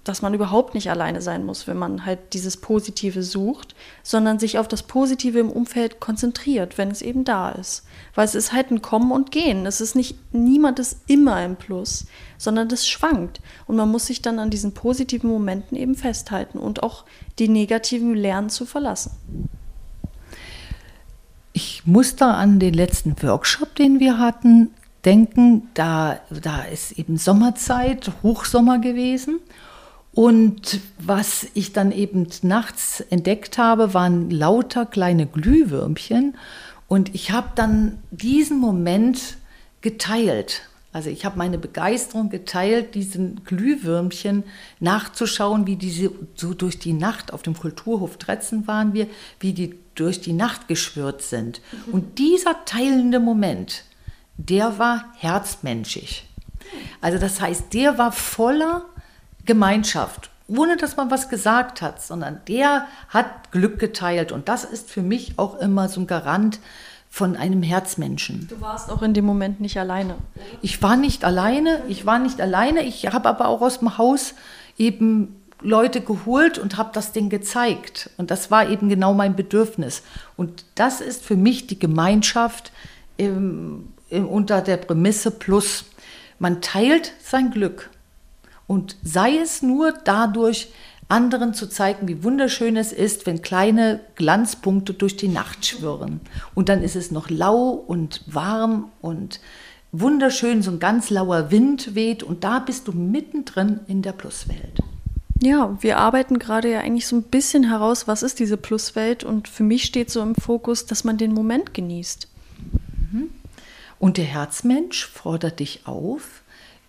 dass man überhaupt nicht alleine sein muss, wenn man halt dieses Positive sucht, sondern sich auf das Positive im Umfeld konzentriert, wenn es eben da ist. Weil es ist halt ein Kommen und Gehen. Es ist nicht, niemand ist immer im Plus, sondern das schwankt. Und man muss sich dann an diesen positiven Momenten eben festhalten und auch die negativen lernen zu verlassen. Ich muss da an den letzten Workshop, den wir hatten, denken, da, da ist eben Sommerzeit, Hochsommer gewesen. Und was ich dann eben nachts entdeckt habe, waren lauter kleine Glühwürmchen. Und ich habe dann diesen Moment geteilt. Also ich habe meine Begeisterung geteilt, diesen Glühwürmchen nachzuschauen, wie diese so durch die Nacht auf dem Kulturhof Tretzen waren wir, wie die durch die Nacht geschwört sind. Und dieser teilende Moment, der war herzmenschig. Also das heißt, der war voller Gemeinschaft, ohne dass man was gesagt hat, sondern der hat Glück geteilt. Und das ist für mich auch immer so ein Garant von einem Herzmenschen. Du warst auch in dem Moment nicht alleine. Ich war nicht alleine, ich war nicht alleine. Ich habe aber auch aus dem Haus eben Leute geholt und habe das Ding gezeigt. Und das war eben genau mein Bedürfnis. Und das ist für mich die Gemeinschaft, im, unter der Prämisse plus. Man teilt sein Glück. Und sei es nur dadurch, anderen zu zeigen, wie wunderschön es ist, wenn kleine Glanzpunkte durch die Nacht schwirren. Und dann ist es noch lau und warm und wunderschön, so ein ganz lauer Wind weht und da bist du mittendrin in der Pluswelt. Ja, wir arbeiten gerade ja eigentlich so ein bisschen heraus, was ist diese Pluswelt und für mich steht so im Fokus, dass man den Moment genießt. Und der Herzmensch fordert dich auf.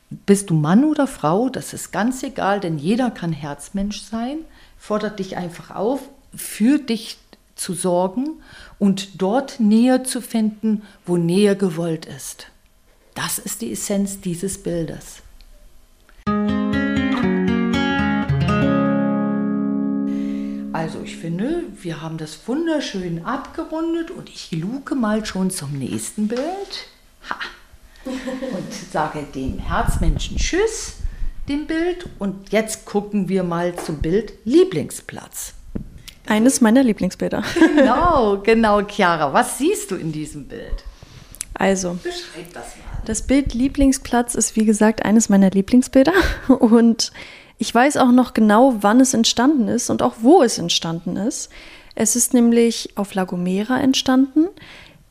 Bist du Mann oder Frau, das ist ganz egal, denn jeder kann Herzmensch sein, fordert dich einfach auf, für dich zu sorgen und dort Nähe zu finden, wo Nähe gewollt ist. Das ist die Essenz dieses Bildes. Also ich finde, wir haben das wunderschön abgerundet und ich luke mal schon zum nächsten Bild. Ha. Und sage dem Herzmenschen Tschüss, dem Bild. Und jetzt gucken wir mal zum Bild Lieblingsplatz. Eines meiner Lieblingsbilder. Genau, genau, Chiara. Was siehst du in diesem Bild? Also, beschreib das mal. Das Bild Lieblingsplatz ist wie gesagt eines meiner Lieblingsbilder und ich weiß auch noch genau, wann es entstanden ist und auch wo es entstanden ist. Es ist nämlich auf La Gomera entstanden,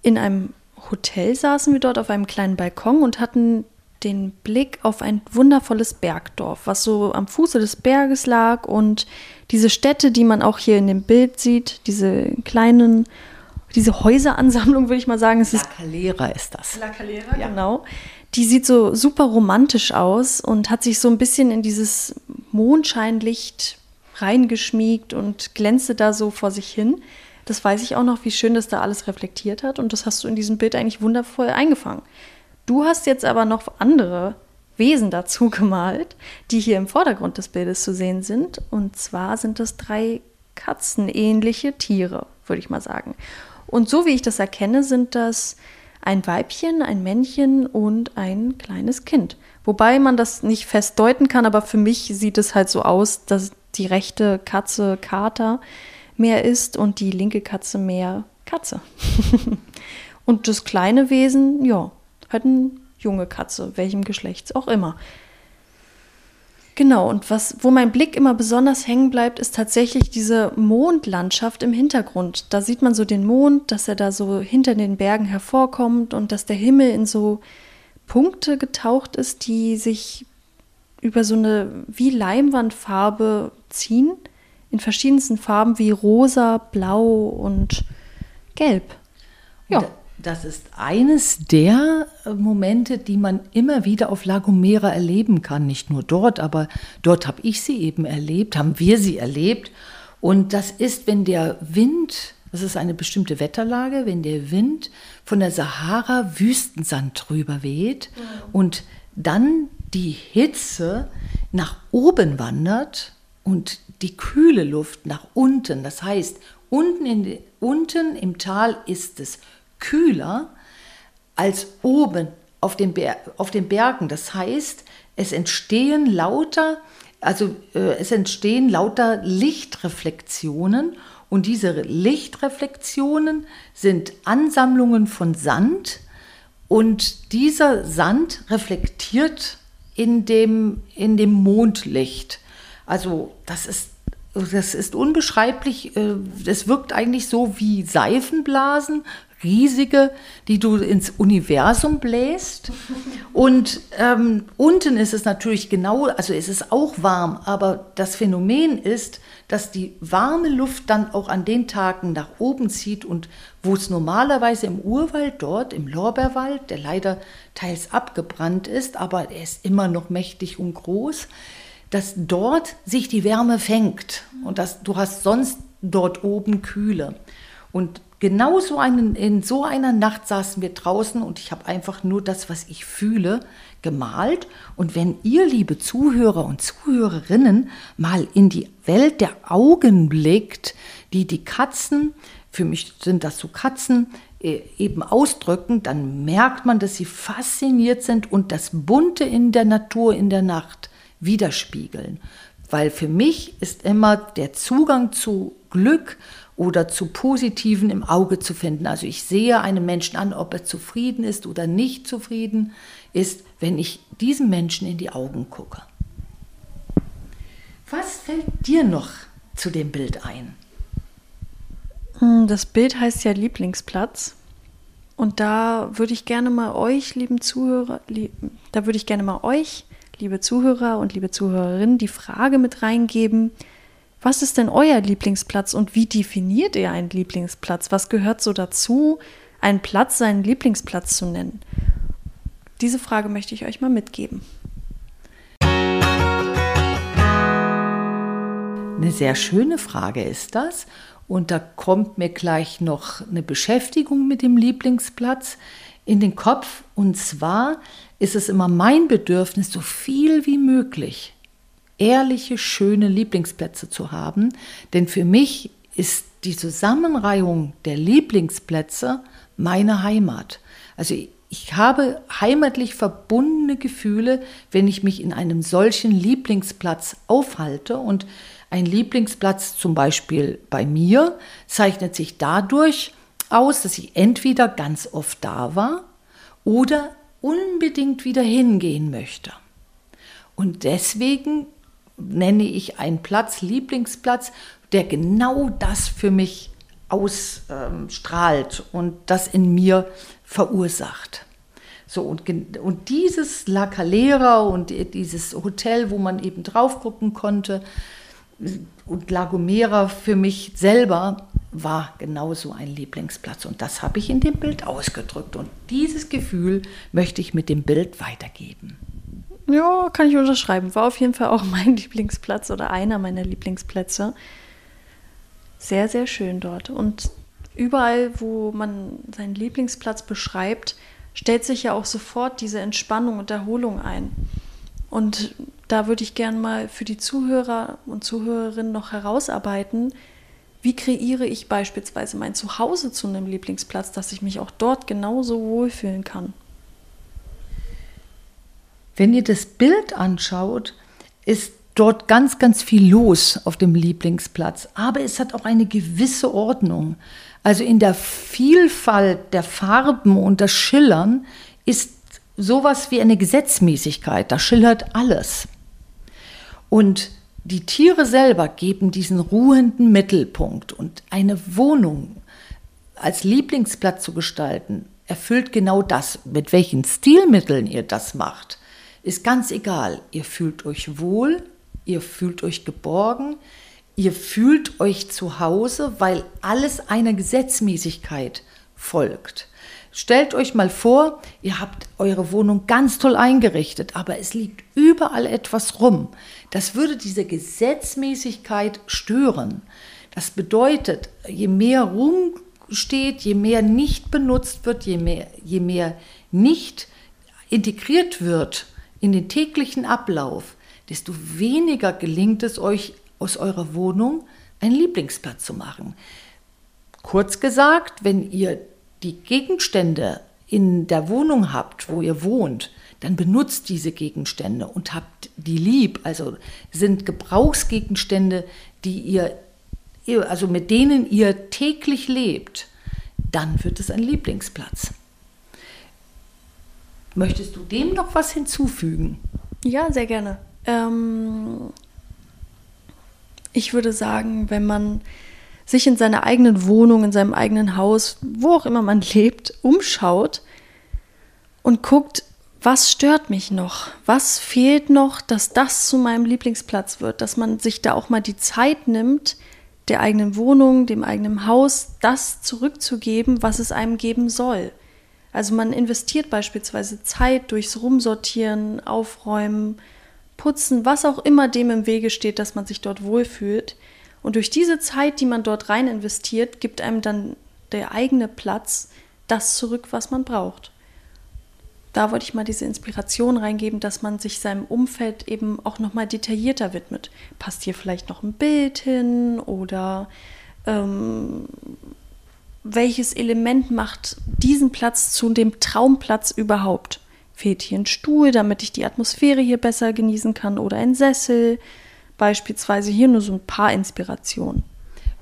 in einem Hotel saßen wir dort auf einem kleinen Balkon und hatten den Blick auf ein wundervolles Bergdorf, was so am Fuße des Berges lag und diese Städte, die man auch hier in dem Bild sieht, diese kleinen, diese Häuseransammlung, würde ich mal sagen. Es La Calera ist das. La Calera, ja. genau. Die sieht so super romantisch aus und hat sich so ein bisschen in dieses Mondscheinlicht reingeschmiegt und glänzte da so vor sich hin. Das weiß ich auch noch, wie schön das da alles reflektiert hat und das hast du in diesem Bild eigentlich wundervoll eingefangen. Du hast jetzt aber noch andere Wesen dazu gemalt, die hier im Vordergrund des Bildes zu sehen sind. Und zwar sind das drei katzenähnliche Tiere, würde ich mal sagen. Und so wie ich das erkenne, sind das ein Weibchen, ein Männchen und ein kleines Kind. Wobei man das nicht fest deuten kann, aber für mich sieht es halt so aus, dass die rechte Katze Kater mehr ist und die linke Katze mehr Katze. und das kleine Wesen, ja, halt eine junge Katze, welchem Geschlechts auch immer. Genau, und was, wo mein Blick immer besonders hängen bleibt, ist tatsächlich diese Mondlandschaft im Hintergrund. Da sieht man so den Mond, dass er da so hinter den Bergen hervorkommt und dass der Himmel in so Punkte getaucht ist, die sich über so eine wie Leimwandfarbe ziehen, in verschiedensten Farben wie rosa, blau und gelb. Ja. Das ist eines der äh, Momente, die man immer wieder auf La Gomera erleben kann. Nicht nur dort, aber dort habe ich sie eben erlebt, haben wir sie erlebt. Und das ist, wenn der Wind, das ist eine bestimmte Wetterlage, wenn der Wind von der Sahara Wüstensand drüber weht mhm. und dann die Hitze nach oben wandert und die kühle Luft nach unten. Das heißt, unten, in, unten im Tal ist es kühler als oben auf den, Ber auf den Bergen. Das heißt, es entstehen lauter, also äh, es entstehen lauter Lichtreflexionen und diese Lichtreflexionen sind Ansammlungen von Sand und dieser Sand reflektiert in dem, in dem Mondlicht. Also das ist das ist unbeschreiblich. Es äh, wirkt eigentlich so wie Seifenblasen, riesige, die du ins Universum bläst. Und ähm, unten ist es natürlich genau, also es ist auch warm, aber das Phänomen ist, dass die warme Luft dann auch an den Tagen nach oben zieht und wo es normalerweise im Urwald dort, im Lorbeerwald, der leider teils abgebrannt ist, aber er ist immer noch mächtig und groß, dass dort sich die Wärme fängt und dass du hast sonst dort oben Kühle. Und genau so einen, in so einer Nacht saßen wir draußen und ich habe einfach nur das, was ich fühle, gemalt. Und wenn ihr, liebe Zuhörer und Zuhörerinnen, mal in die Welt der Augen blickt, die die Katzen, für mich sind das so Katzen, äh, eben ausdrücken, dann merkt man, dass sie fasziniert sind und das Bunte in der Natur in der Nacht widerspiegeln. Weil für mich ist immer der Zugang zu Glück oder zu Positiven im Auge zu finden. Also ich sehe einem Menschen an, ob er zufrieden ist oder nicht zufrieden ist, wenn ich diesem Menschen in die Augen gucke. Was fällt dir noch zu dem Bild ein? Hm, das Bild heißt ja Lieblingsplatz. Und da würde ich gerne mal euch, lieben Zuhörer, da würde ich gerne mal euch liebe Zuhörer und liebe Zuhörerinnen, die Frage mit reingeben, was ist denn euer Lieblingsplatz und wie definiert ihr einen Lieblingsplatz? Was gehört so dazu, einen Platz seinen Lieblingsplatz zu nennen? Diese Frage möchte ich euch mal mitgeben. Eine sehr schöne Frage ist das. Und da kommt mir gleich noch eine Beschäftigung mit dem Lieblingsplatz in den Kopf. Und zwar ist es immer mein Bedürfnis, so viel wie möglich ehrliche, schöne Lieblingsplätze zu haben. Denn für mich ist die Zusammenreihung der Lieblingsplätze meine Heimat. Also ich habe heimatlich verbundene Gefühle, wenn ich mich in einem solchen Lieblingsplatz aufhalte. Und ein Lieblingsplatz zum Beispiel bei mir zeichnet sich dadurch aus, dass ich entweder ganz oft da war oder unbedingt wieder hingehen möchte. Und deswegen nenne ich einen Platz Lieblingsplatz, der genau das für mich ausstrahlt und das in mir verursacht. So, und, und dieses La Calera und dieses Hotel, wo man eben drauf gucken konnte, und La Gomera für mich selber war genauso ein Lieblingsplatz. Und das habe ich in dem Bild ausgedrückt. Und dieses Gefühl möchte ich mit dem Bild weitergeben. Ja, kann ich unterschreiben. War auf jeden Fall auch mein Lieblingsplatz oder einer meiner Lieblingsplätze. Sehr, sehr schön dort. Und überall, wo man seinen Lieblingsplatz beschreibt, stellt sich ja auch sofort diese Entspannung und Erholung ein. Und da würde ich gern mal für die Zuhörer und Zuhörerinnen noch herausarbeiten, wie kreiere ich beispielsweise mein Zuhause zu einem Lieblingsplatz, dass ich mich auch dort genauso wohlfühlen kann. Wenn ihr das Bild anschaut, ist dort ganz, ganz viel los auf dem Lieblingsplatz. Aber es hat auch eine gewisse Ordnung. Also in der Vielfalt der Farben und das Schillern ist sowas wie eine Gesetzmäßigkeit. Da schillert alles. Und die Tiere selber geben diesen ruhenden Mittelpunkt und eine Wohnung als Lieblingsplatz zu gestalten, erfüllt genau das. Mit welchen Stilmitteln ihr das macht, ist ganz egal. Ihr fühlt euch wohl, ihr fühlt euch geborgen, ihr fühlt euch zu Hause, weil alles einer Gesetzmäßigkeit folgt. Stellt euch mal vor, ihr habt eure Wohnung ganz toll eingerichtet, aber es liegt überall etwas rum. Das würde diese Gesetzmäßigkeit stören. Das bedeutet, je mehr rumsteht, je mehr nicht benutzt wird, je mehr, je mehr nicht integriert wird in den täglichen Ablauf, desto weniger gelingt es euch, aus eurer Wohnung einen Lieblingsplatz zu machen. Kurz gesagt, wenn ihr die Gegenstände in der Wohnung habt, wo ihr wohnt, dann benutzt diese Gegenstände und habt die lieb. Also sind Gebrauchsgegenstände, die ihr, also mit denen ihr täglich lebt, dann wird es ein Lieblingsplatz. Möchtest du dem noch was hinzufügen? Ja, sehr gerne. Ähm, ich würde sagen, wenn man sich in seiner eigenen Wohnung, in seinem eigenen Haus, wo auch immer man lebt, umschaut und guckt, was stört mich noch? Was fehlt noch, dass das zu meinem Lieblingsplatz wird? Dass man sich da auch mal die Zeit nimmt, der eigenen Wohnung, dem eigenen Haus, das zurückzugeben, was es einem geben soll. Also man investiert beispielsweise Zeit durchs Rumsortieren, Aufräumen, Putzen, was auch immer dem im Wege steht, dass man sich dort wohlfühlt. Und durch diese Zeit, die man dort rein investiert, gibt einem dann der eigene Platz das zurück, was man braucht da wollte ich mal diese Inspiration reingeben, dass man sich seinem Umfeld eben auch nochmal detaillierter widmet. Passt hier vielleicht noch ein Bild hin oder ähm, welches Element macht diesen Platz zu dem Traumplatz überhaupt? Fehlt hier ein Stuhl, damit ich die Atmosphäre hier besser genießen kann oder ein Sessel? Beispielsweise hier nur so ein paar Inspirationen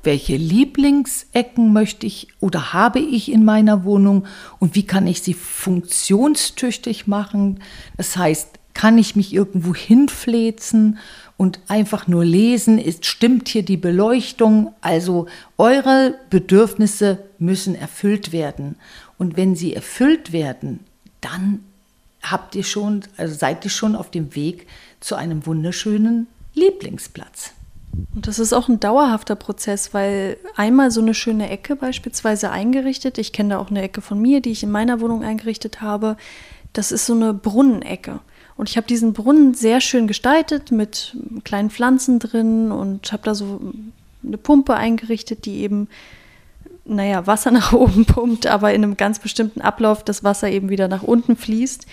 welche Lieblingsecken möchte ich oder habe ich in meiner Wohnung und wie kann ich sie funktionstüchtig machen. Das heißt, kann ich mich irgendwo hinfläzen und einfach nur lesen, ist, stimmt hier die Beleuchtung? Also eure Bedürfnisse müssen erfüllt werden. Und wenn sie erfüllt werden, dann habt ihr schon, also seid ihr schon auf dem Weg zu einem wunderschönen Lieblingsplatz. Und das ist auch ein dauerhafter Prozess, weil einmal so eine schöne Ecke beispielsweise eingerichtet, ich kenne da auch eine Ecke von mir, die ich in meiner Wohnung eingerichtet habe, das ist so eine Brunnenecke. Und ich habe diesen Brunnen sehr schön gestaltet mit kleinen Pflanzen drin und habe da so eine Pumpe eingerichtet, die eben, naja, Wasser nach oben pumpt, aber in einem ganz bestimmten Ablauf das Wasser eben wieder nach unten fließt.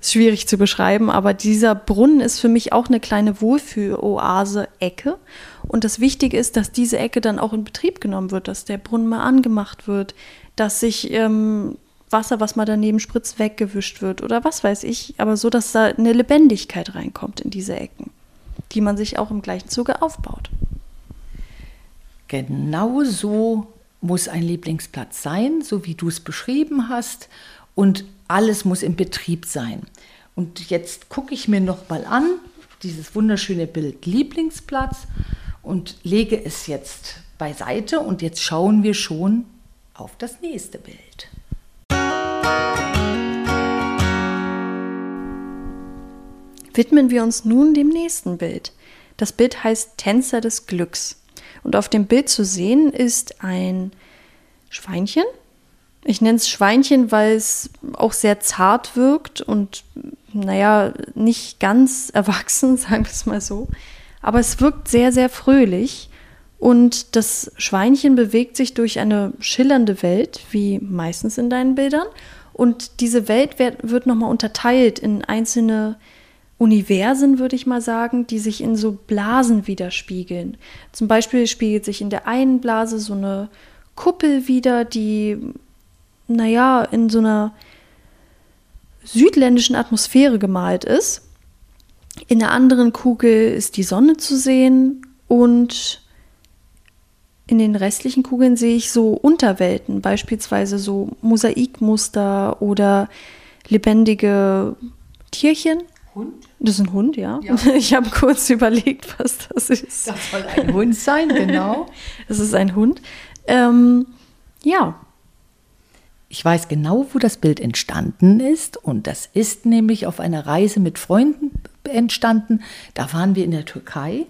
Ist schwierig zu beschreiben, aber dieser Brunnen ist für mich auch eine kleine Wohlfühloase-Ecke. Und das Wichtige ist, dass diese Ecke dann auch in Betrieb genommen wird, dass der Brunnen mal angemacht wird, dass sich ähm, Wasser, was mal daneben spritzt, weggewischt wird oder was weiß ich, aber so, dass da eine Lebendigkeit reinkommt in diese Ecken, die man sich auch im gleichen Zuge aufbaut. Genau so muss ein Lieblingsplatz sein, so wie du es beschrieben hast. Und alles muss im Betrieb sein. Und jetzt gucke ich mir noch mal an, dieses wunderschöne Bild Lieblingsplatz und lege es jetzt beiseite und jetzt schauen wir schon auf das nächste Bild. widmen wir uns nun dem nächsten Bild. Das Bild heißt Tänzer des Glücks. Und auf dem Bild zu sehen ist ein Schweinchen. Ich nenne es Schweinchen, weil es auch sehr zart wirkt und, naja, nicht ganz erwachsen, sagen wir es mal so. Aber es wirkt sehr, sehr fröhlich. Und das Schweinchen bewegt sich durch eine schillernde Welt, wie meistens in deinen Bildern. Und diese Welt wird, nochmal unterteilt in einzelne Universen, würde ich mal sagen, die sich in so Blasen widerspiegeln. Zum Beispiel spiegelt sich in der einen Blase so eine Kuppel wieder, die, naja, in so einer südländischen Atmosphäre gemalt ist. In der anderen Kugel ist die Sonne zu sehen und in den restlichen Kugeln sehe ich so Unterwelten, beispielsweise so Mosaikmuster oder lebendige Tierchen. Hund? Das ist ein Hund, ja. ja. Ich habe kurz überlegt, was das ist. Das soll ein Hund sein, genau. Das ist ein Hund. Ähm, ja. Ich weiß genau, wo das Bild entstanden ist. Und das ist nämlich auf einer Reise mit Freunden entstanden. Da waren wir in der Türkei.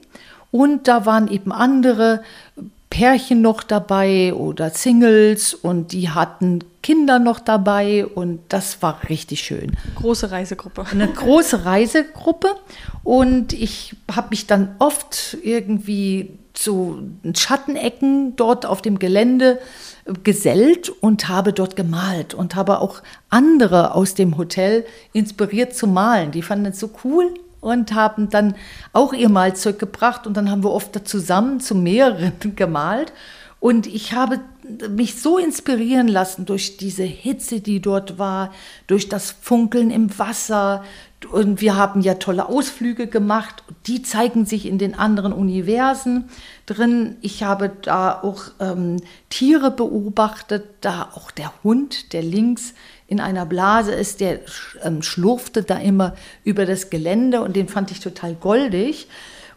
Und da waren eben andere Pärchen noch dabei oder Singles und die hatten Kinder noch dabei und das war richtig schön. Große Reisegruppe. Eine große Reisegruppe und ich habe mich dann oft irgendwie zu Schattenecken dort auf dem Gelände gesellt und habe dort gemalt und habe auch andere aus dem Hotel inspiriert zu malen. Die fanden es so cool und haben dann auch ihr Malzeug gebracht und dann haben wir oft zusammen zu mehreren gemalt. Und ich habe mich so inspirieren lassen durch diese Hitze, die dort war, durch das Funkeln im Wasser. Und wir haben ja tolle Ausflüge gemacht. Die zeigen sich in den anderen Universen drin. Ich habe da auch ähm, Tiere beobachtet, da auch der Hund, der links in einer Blase ist, der ähm, schlurfte da immer über das Gelände und den fand ich total goldig.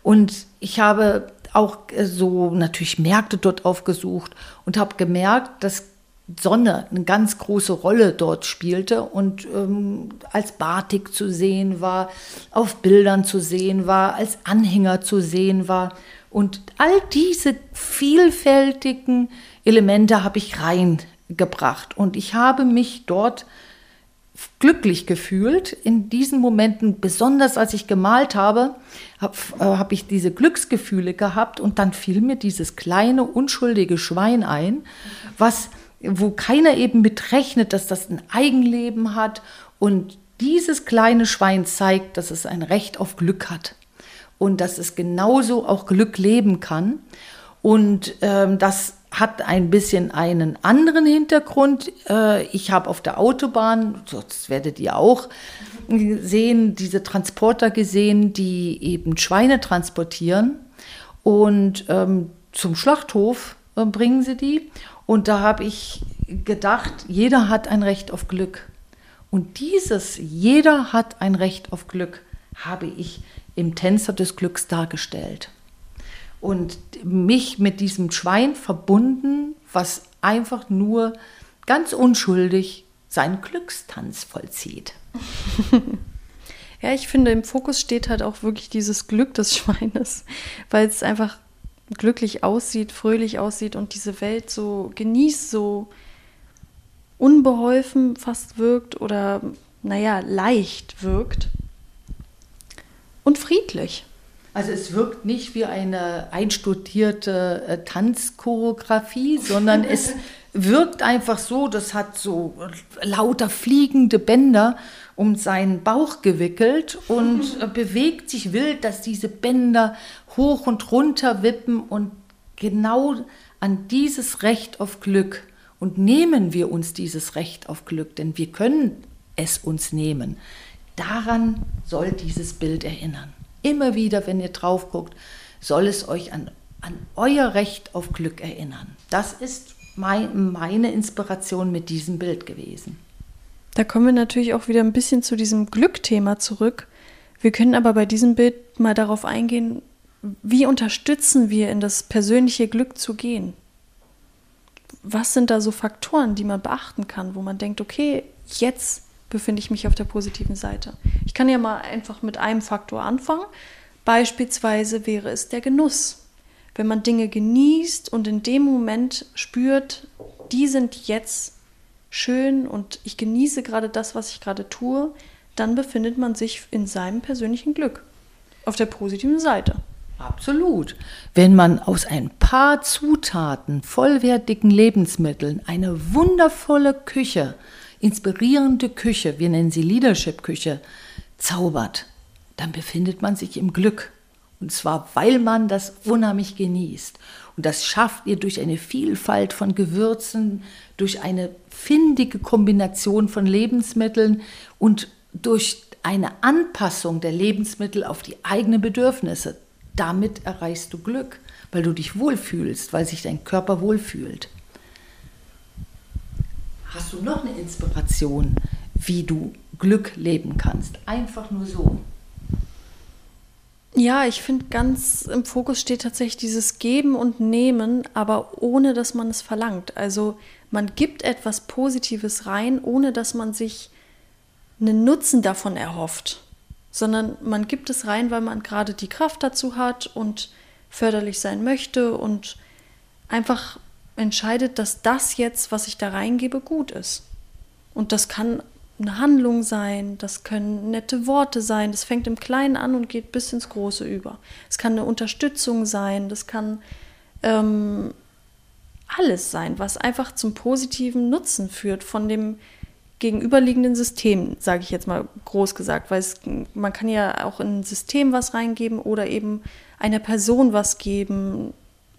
Und ich habe auch äh, so natürlich Märkte dort aufgesucht und habe gemerkt, dass Sonne eine ganz große Rolle dort spielte und ähm, als Batik zu sehen war, auf Bildern zu sehen war, als Anhänger zu sehen war. Und all diese vielfältigen Elemente habe ich reingebracht. Und ich habe mich dort glücklich gefühlt in diesen Momenten, besonders als ich gemalt habe, habe äh, hab ich diese Glücksgefühle gehabt und dann fiel mir dieses kleine unschuldige Schwein ein, was wo keiner eben mitrechnet, dass das ein Eigenleben hat und dieses kleine Schwein zeigt, dass es ein Recht auf Glück hat und dass es genauso auch Glück leben kann und ähm, das hat ein bisschen einen anderen Hintergrund. Äh, ich habe auf der Autobahn, das werdet ihr auch sehen, diese Transporter gesehen, die eben Schweine transportieren und ähm, zum Schlachthof äh, bringen sie die. Und da habe ich gedacht, jeder hat ein Recht auf Glück. Und dieses jeder hat ein Recht auf Glück habe ich im Tänzer des Glücks dargestellt und mich mit diesem Schwein verbunden, was einfach nur ganz unschuldig seinen Glückstanz vollzieht. ja, ich finde, im Fokus steht halt auch wirklich dieses Glück des Schweines, weil es einfach glücklich aussieht, fröhlich aussieht und diese Welt so genießt, so unbeholfen fast wirkt oder, naja, leicht wirkt und friedlich. Also es wirkt nicht wie eine einstudierte äh, Tanzchoreografie, sondern es wirkt einfach so, das hat so lauter fliegende Bänder um seinen Bauch gewickelt und äh, bewegt sich wild, dass diese Bänder hoch und runter wippen und genau an dieses Recht auf Glück und nehmen wir uns dieses Recht auf Glück, denn wir können es uns nehmen. Daran soll dieses Bild erinnern. Immer wieder, wenn ihr drauf guckt, soll es euch an, an euer Recht auf Glück erinnern. Das ist meine Inspiration mit diesem Bild gewesen. Da kommen wir natürlich auch wieder ein bisschen zu diesem Glückthema zurück. Wir können aber bei diesem Bild mal darauf eingehen, wie unterstützen wir in das persönliche Glück zu gehen? Was sind da so Faktoren, die man beachten kann, wo man denkt, okay, jetzt befinde ich mich auf der positiven Seite. Ich kann ja mal einfach mit einem Faktor anfangen. Beispielsweise wäre es der Genuss. Wenn man Dinge genießt und in dem Moment spürt, die sind jetzt schön und ich genieße gerade das, was ich gerade tue, dann befindet man sich in seinem persönlichen Glück. Auf der positiven Seite. Absolut. Wenn man aus ein paar Zutaten, vollwertigen Lebensmitteln eine wundervolle Küche, inspirierende Küche, wir nennen sie Leadership-Küche, zaubert, dann befindet man sich im Glück. Und zwar, weil man das unheimlich genießt. Und das schafft ihr durch eine Vielfalt von Gewürzen, durch eine findige Kombination von Lebensmitteln und durch eine Anpassung der Lebensmittel auf die eigenen Bedürfnisse. Damit erreichst du Glück, weil du dich wohlfühlst, weil sich dein Körper wohlfühlt. Hast du noch eine Inspiration, wie du Glück leben kannst? Einfach nur so. Ja, ich finde ganz im Fokus steht tatsächlich dieses Geben und Nehmen, aber ohne dass man es verlangt. Also man gibt etwas Positives rein, ohne dass man sich einen Nutzen davon erhofft, sondern man gibt es rein, weil man gerade die Kraft dazu hat und förderlich sein möchte und einfach entscheidet, dass das jetzt, was ich da reingebe, gut ist. Und das kann eine Handlung sein, das können nette Worte sein, das fängt im Kleinen an und geht bis ins Große über. Es kann eine Unterstützung sein, das kann ähm, alles sein, was einfach zum positiven Nutzen führt von dem gegenüberliegenden System, sage ich jetzt mal groß gesagt, weil es, man kann ja auch in ein System was reingeben oder eben einer Person was geben.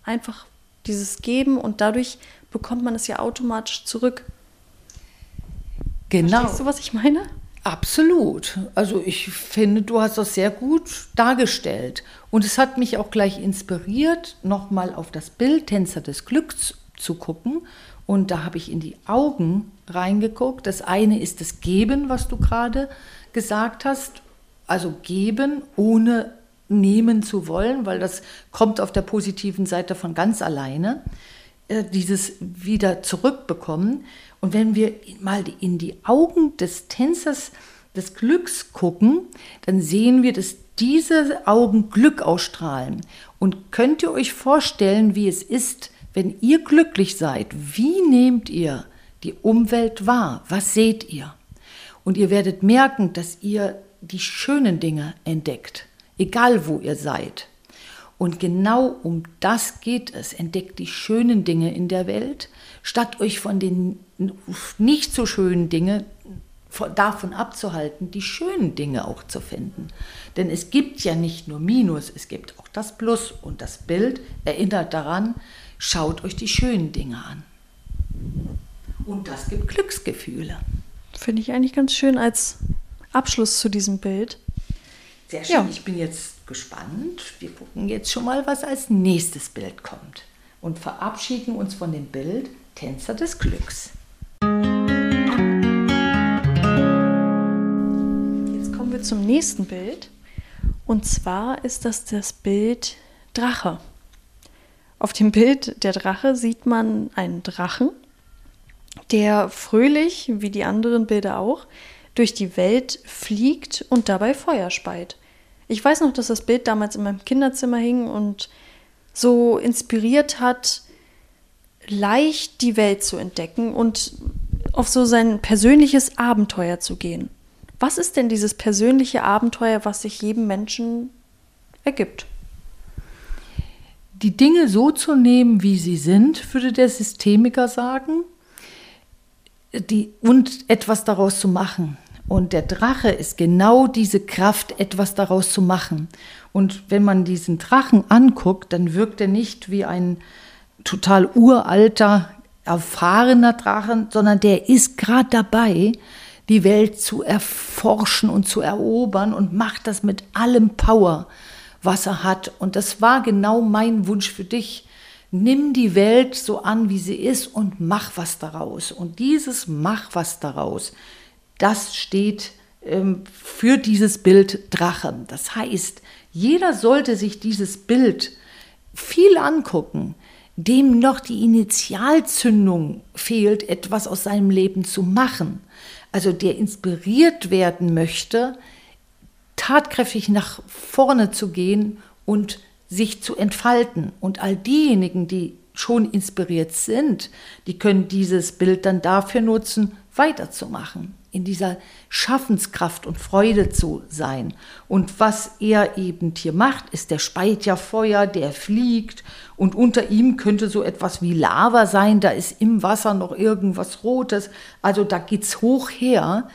Einfach dieses Geben und dadurch bekommt man es ja automatisch zurück. Genau. Verstehst du, was ich meine? Absolut. Also ich finde, du hast das sehr gut dargestellt. Und es hat mich auch gleich inspiriert, nochmal auf das Bild Tänzer des Glücks zu gucken. Und da habe ich in die Augen reingeguckt. Das eine ist das Geben, was du gerade gesagt hast. Also geben, ohne nehmen zu wollen, weil das kommt auf der positiven Seite von ganz alleine. Äh, dieses wieder zurückbekommen. Und wenn wir mal in die Augen des Tänzers des Glücks gucken, dann sehen wir, dass diese Augen Glück ausstrahlen. Und könnt ihr euch vorstellen, wie es ist, wenn ihr glücklich seid? Wie nehmt ihr die Umwelt wahr? Was seht ihr? Und ihr werdet merken, dass ihr die schönen Dinge entdeckt, egal wo ihr seid. Und genau um das geht es. Entdeckt die schönen Dinge in der Welt, statt euch von den nicht so schönen Dingen davon abzuhalten, die schönen Dinge auch zu finden. Denn es gibt ja nicht nur Minus, es gibt auch das Plus und das Bild erinnert daran, schaut euch die schönen Dinge an. Und das gibt Glücksgefühle. Finde ich eigentlich ganz schön als Abschluss zu diesem Bild. Sehr schön. Ja. Ich bin jetzt gespannt. Wir gucken jetzt schon mal, was als nächstes Bild kommt. Und verabschieden uns von dem Bild Tänzer des Glücks. Jetzt kommen wir zum nächsten Bild. Und zwar ist das das Bild Drache. Auf dem Bild der Drache sieht man einen Drachen, der fröhlich, wie die anderen Bilder auch, durch die Welt fliegt und dabei Feuer speit. Ich weiß noch, dass das Bild damals in meinem Kinderzimmer hing und so inspiriert hat, leicht die Welt zu entdecken und auf so sein persönliches Abenteuer zu gehen. Was ist denn dieses persönliche Abenteuer, was sich jedem Menschen ergibt? Die Dinge so zu nehmen, wie sie sind, würde der Systemiker sagen, die, und etwas daraus zu machen. Und der Drache ist genau diese Kraft, etwas daraus zu machen. Und wenn man diesen Drachen anguckt, dann wirkt er nicht wie ein total uralter, erfahrener Drachen, sondern der ist gerade dabei, die Welt zu erforschen und zu erobern und macht das mit allem Power, was er hat. Und das war genau mein Wunsch für dich. Nimm die Welt so an, wie sie ist und mach was daraus. Und dieses Mach was daraus, das steht ähm, für dieses Bild Drache. Das heißt, jeder sollte sich dieses Bild viel angucken. Dem noch die Initialzündung fehlt, etwas aus seinem Leben zu machen, also der inspiriert werden möchte, tatkräftig nach vorne zu gehen und sich zu entfalten. Und all diejenigen, die schon inspiriert sind, die können dieses Bild dann dafür nutzen, weiterzumachen, in dieser Schaffenskraft und Freude zu sein. Und was er eben hier macht, ist, der speit ja Feuer, der fliegt und unter ihm könnte so etwas wie Lava sein, da ist im Wasser noch irgendwas Rotes, also da geht's hoch her.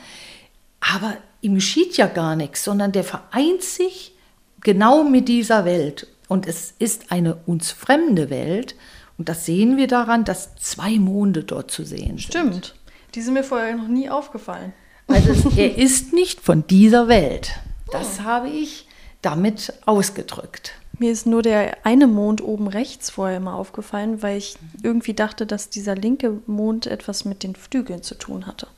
Aber ihm geschieht ja gar nichts, sondern der vereint sich genau mit dieser Welt. Und es ist eine uns fremde Welt. Und das sehen wir daran, dass zwei Monde dort zu sehen sind. Stimmt. Die sind mir vorher noch nie aufgefallen. Also er ist nicht von dieser Welt. Das oh. habe ich damit ausgedrückt. Mir ist nur der eine Mond oben rechts vorher immer aufgefallen, weil ich irgendwie dachte, dass dieser linke Mond etwas mit den Flügeln zu tun hatte.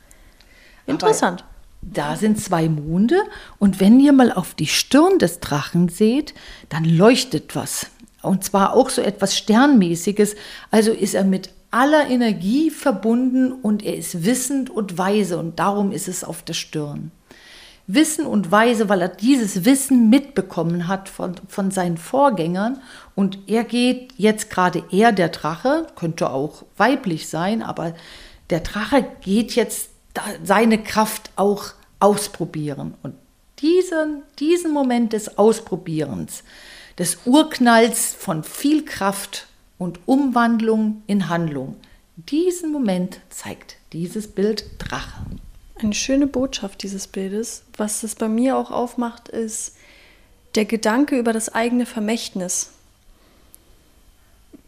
Interessant. Aber da sind zwei Monde und wenn ihr mal auf die Stirn des Drachen seht, dann leuchtet was. Und zwar auch so etwas Sternmäßiges. Also ist er mit aller Energie verbunden und er ist wissend und weise und darum ist es auf der Stirn. Wissen und weise, weil er dieses Wissen mitbekommen hat von, von seinen Vorgängern und er geht jetzt gerade er, der Drache, könnte auch weiblich sein, aber der Drache geht jetzt seine Kraft auch ausprobieren und diesen, diesen Moment des Ausprobierens, des Urknalls von viel Kraft und Umwandlung in Handlung. Diesen Moment zeigt dieses Bild Drache. Eine schöne Botschaft dieses Bildes. Was es bei mir auch aufmacht, ist der Gedanke über das eigene Vermächtnis.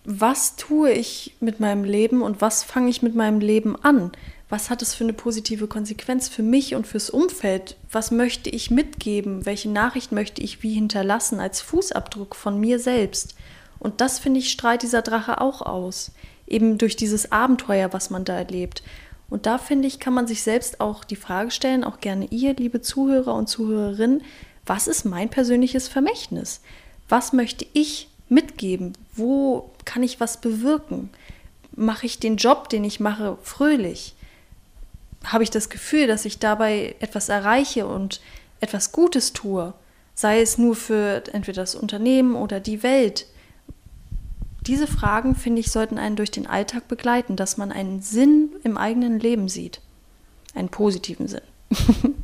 Was tue ich mit meinem Leben und was fange ich mit meinem Leben an? Was hat es für eine positive Konsequenz für mich und fürs Umfeld? Was möchte ich mitgeben? Welche Nachricht möchte ich wie hinterlassen als Fußabdruck von mir selbst? Und das, finde ich, strahlt dieser Drache auch aus. Eben durch dieses Abenteuer, was man da erlebt. Und da, finde ich, kann man sich selbst auch die Frage stellen, auch gerne ihr, liebe Zuhörer und Zuhörerinnen, was ist mein persönliches Vermächtnis? Was möchte ich mitgeben? Wo kann ich was bewirken? Mache ich den Job, den ich mache, fröhlich? Habe ich das Gefühl, dass ich dabei etwas erreiche und etwas Gutes tue? Sei es nur für entweder das Unternehmen oder die Welt. Diese Fragen, finde ich, sollten einen durch den Alltag begleiten, dass man einen Sinn im eigenen Leben sieht. Einen positiven Sinn.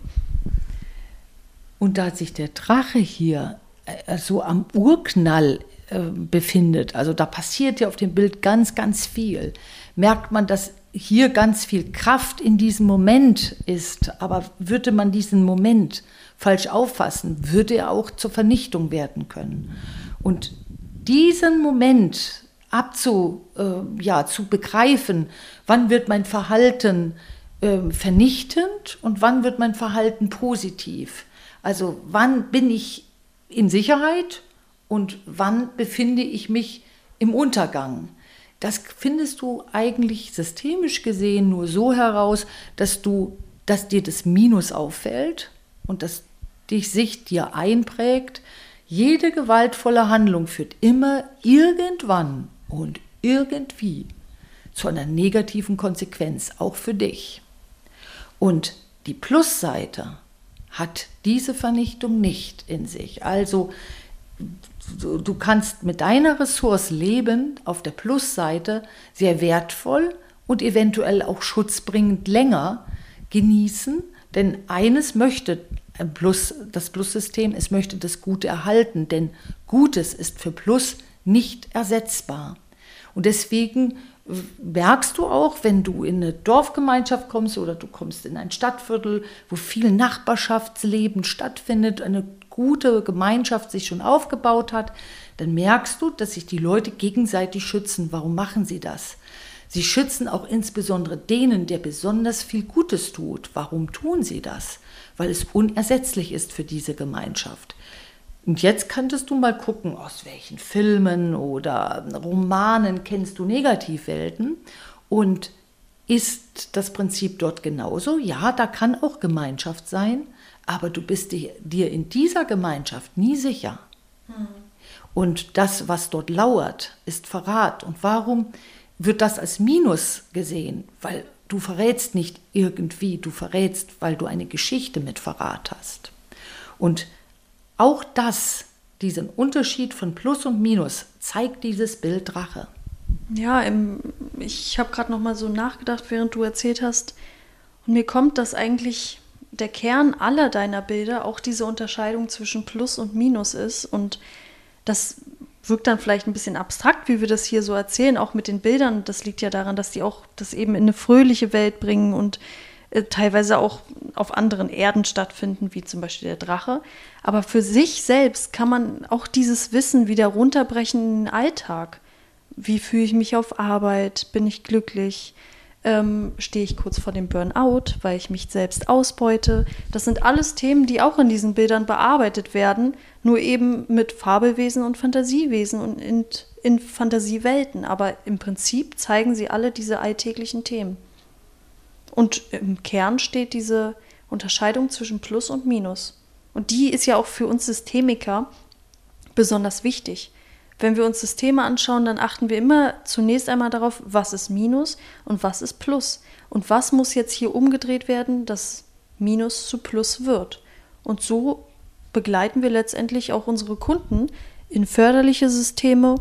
Und da sich der Drache hier äh, so am Urknall äh, befindet, also da passiert ja auf dem Bild ganz, ganz viel, merkt man, dass hier ganz viel Kraft in diesem Moment ist. Aber würde man diesen Moment falsch auffassen, würde er auch zur Vernichtung werden können. Und diesen Moment abzu, äh, ja, zu begreifen, wann wird mein Verhalten äh, vernichtend und wann wird mein Verhalten positiv. Also wann bin ich in Sicherheit und wann befinde ich mich im Untergang. Das findest du eigentlich systemisch gesehen nur so heraus, dass du, dass dir das Minus auffällt und dass dich sich dir einprägt, jede gewaltvolle Handlung führt immer irgendwann und irgendwie zu einer negativen Konsequenz, auch für dich. Und die Plusseite hat diese Vernichtung nicht in sich. Also du kannst mit deiner Ressource leben auf der Plusseite sehr wertvoll und eventuell auch schutzbringend länger genießen, denn eines möchte Plus, das Plus-System, es möchte das Gute erhalten, denn Gutes ist für Plus nicht ersetzbar. Und deswegen merkst du auch, wenn du in eine Dorfgemeinschaft kommst oder du kommst in ein Stadtviertel, wo viel Nachbarschaftsleben stattfindet, eine gute Gemeinschaft sich schon aufgebaut hat, dann merkst du, dass sich die Leute gegenseitig schützen. Warum machen sie das? Sie schützen auch insbesondere denen, der besonders viel Gutes tut. Warum tun sie das? Weil es unersetzlich ist für diese Gemeinschaft. Und jetzt könntest du mal gucken, aus welchen Filmen oder Romanen kennst du Negativwelten und ist das Prinzip dort genauso? Ja, da kann auch Gemeinschaft sein, aber du bist dir in dieser Gemeinschaft nie sicher. Hm. Und das, was dort lauert, ist Verrat. Und warum wird das als Minus gesehen? Weil du verrätst nicht irgendwie, du verrätst, weil du eine Geschichte mit Verrat hast. Und auch das, diesen Unterschied von Plus und Minus, zeigt dieses Bild Drache. Ja, ich habe gerade noch mal so nachgedacht, während du erzählt hast. Und mir kommt, dass eigentlich der Kern aller deiner Bilder auch diese Unterscheidung zwischen Plus und Minus ist. Und das wirkt dann vielleicht ein bisschen abstrakt, wie wir das hier so erzählen, auch mit den Bildern. Das liegt ja daran, dass die auch das eben in eine fröhliche Welt bringen und äh, teilweise auch auf anderen Erden stattfinden, wie zum Beispiel der Drache. Aber für sich selbst kann man auch dieses Wissen wieder runterbrechen in den Alltag. Wie fühle ich mich auf Arbeit? Bin ich glücklich? Ähm, stehe ich kurz vor dem Burnout, weil ich mich selbst ausbeute? Das sind alles Themen, die auch in diesen Bildern bearbeitet werden, nur eben mit Fabelwesen und Fantasiewesen und in, in Fantasiewelten. Aber im Prinzip zeigen sie alle diese alltäglichen Themen. Und im Kern steht diese Unterscheidung zwischen Plus und Minus. Und die ist ja auch für uns Systemiker besonders wichtig. Wenn wir uns Systeme anschauen, dann achten wir immer zunächst einmal darauf, was ist Minus und was ist Plus. Und was muss jetzt hier umgedreht werden, dass Minus zu Plus wird. Und so begleiten wir letztendlich auch unsere Kunden in förderliche Systeme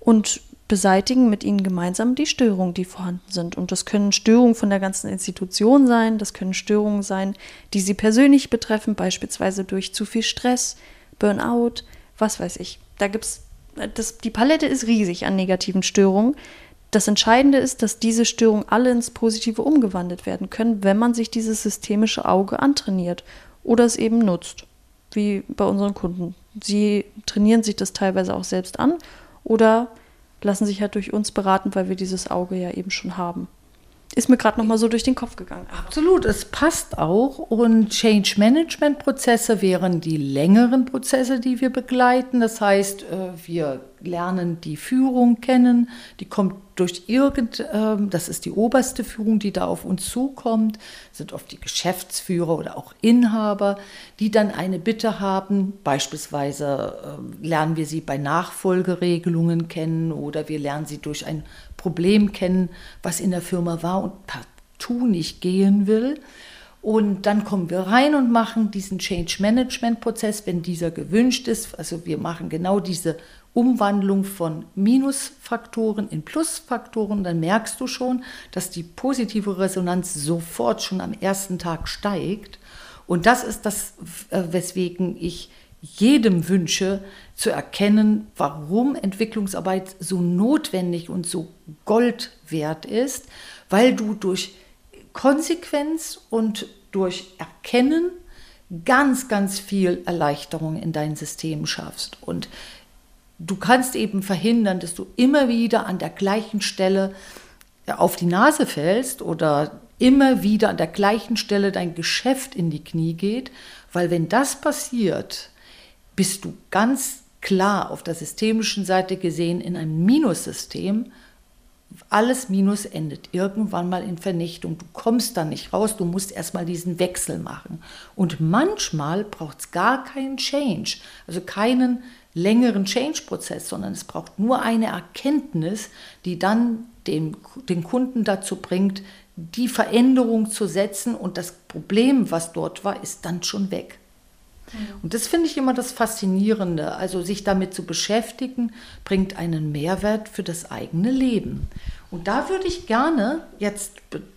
und beseitigen mit ihnen gemeinsam die Störungen, die vorhanden sind. Und das können Störungen von der ganzen Institution sein, das können Störungen sein, die sie persönlich betreffen, beispielsweise durch zu viel Stress, Burnout, was weiß ich. Da gibt es das, die Palette ist riesig an negativen Störungen. Das Entscheidende ist, dass diese Störungen alle ins Positive umgewandelt werden können, wenn man sich dieses systemische Auge antrainiert oder es eben nutzt, wie bei unseren Kunden. Sie trainieren sich das teilweise auch selbst an oder lassen sich halt durch uns beraten, weil wir dieses Auge ja eben schon haben. Ist mir gerade noch mal so durch den Kopf gegangen. Absolut, es passt auch. Und Change Management Prozesse wären die längeren Prozesse, die wir begleiten. Das heißt, äh, wir lernen die Führung kennen, die kommt durch irgend, ähm, das ist die oberste Führung, die da auf uns zukommt, sind oft die Geschäftsführer oder auch Inhaber, die dann eine Bitte haben. Beispielsweise ähm, lernen wir sie bei Nachfolgeregelungen kennen oder wir lernen sie durch ein Problem kennen, was in der Firma war und partout nicht gehen will. Und dann kommen wir rein und machen diesen Change Management Prozess, wenn dieser gewünscht ist. Also wir machen genau diese Umwandlung von Minusfaktoren in Plusfaktoren. Dann merkst du schon, dass die positive Resonanz sofort schon am ersten Tag steigt. Und das ist das, äh, weswegen ich jedem wünsche, zu erkennen, warum Entwicklungsarbeit so notwendig und so Gold wert ist, weil du durch Konsequenz und durch Erkennen ganz, ganz viel Erleichterung in dein System schaffst. Und du kannst eben verhindern, dass du immer wieder an der gleichen Stelle auf die Nase fällst oder immer wieder an der gleichen Stelle dein Geschäft in die Knie geht, weil wenn das passiert, bist du ganz klar auf der systemischen Seite gesehen in einem Minussystem. Alles Minus endet irgendwann mal in Vernichtung. Du kommst da nicht raus, du musst erstmal diesen Wechsel machen. Und manchmal braucht es gar keinen Change, also keinen längeren Change-Prozess, sondern es braucht nur eine Erkenntnis, die dann den, den Kunden dazu bringt, die Veränderung zu setzen und das Problem, was dort war, ist dann schon weg. Mhm. Und das finde ich immer das Faszinierende. Also sich damit zu beschäftigen, bringt einen Mehrwert für das eigene Leben. Und da würde ich gerne jetzt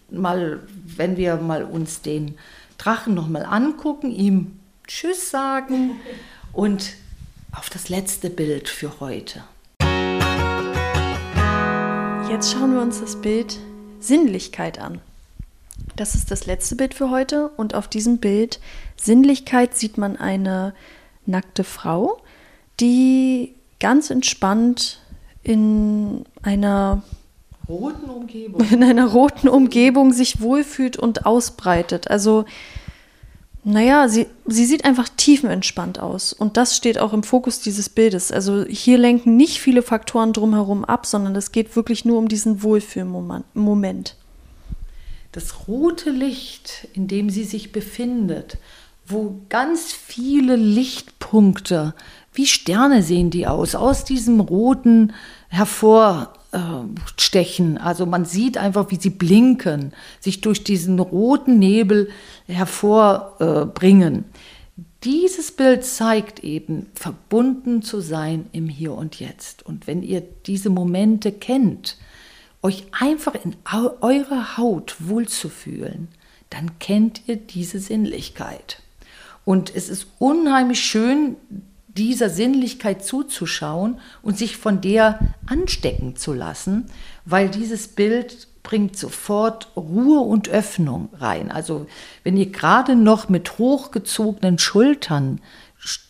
mal, wenn wir mal uns den Drachen nochmal angucken, ihm Tschüss sagen und auf das letzte Bild für heute. Jetzt schauen wir uns das Bild Sinnlichkeit an. Das ist das letzte Bild für heute und auf diesem Bild Sinnlichkeit sieht man eine nackte Frau, die ganz entspannt in einer roten Umgebung in einer roten Umgebung sich wohlfühlt und ausbreitet. Also naja, sie, sie sieht einfach tiefenentspannt aus. Und das steht auch im Fokus dieses Bildes. Also hier lenken nicht viele Faktoren drumherum ab, sondern es geht wirklich nur um diesen Wohlfühlmoment das rote Licht, in dem sie sich befindet, wo ganz viele Lichtpunkte wie Sterne sehen die aus, aus diesem roten hervorstechen. Also man sieht einfach, wie sie blinken, sich durch diesen roten Nebel hervorbringen. Dieses Bild zeigt eben, verbunden zu sein im Hier und Jetzt. Und wenn ihr diese Momente kennt, euch einfach in eurer Haut wohlzufühlen, dann kennt ihr diese Sinnlichkeit. Und es ist unheimlich schön, dieser Sinnlichkeit zuzuschauen und sich von der anstecken zu lassen, weil dieses Bild bringt sofort Ruhe und Öffnung rein. Also wenn ihr gerade noch mit hochgezogenen Schultern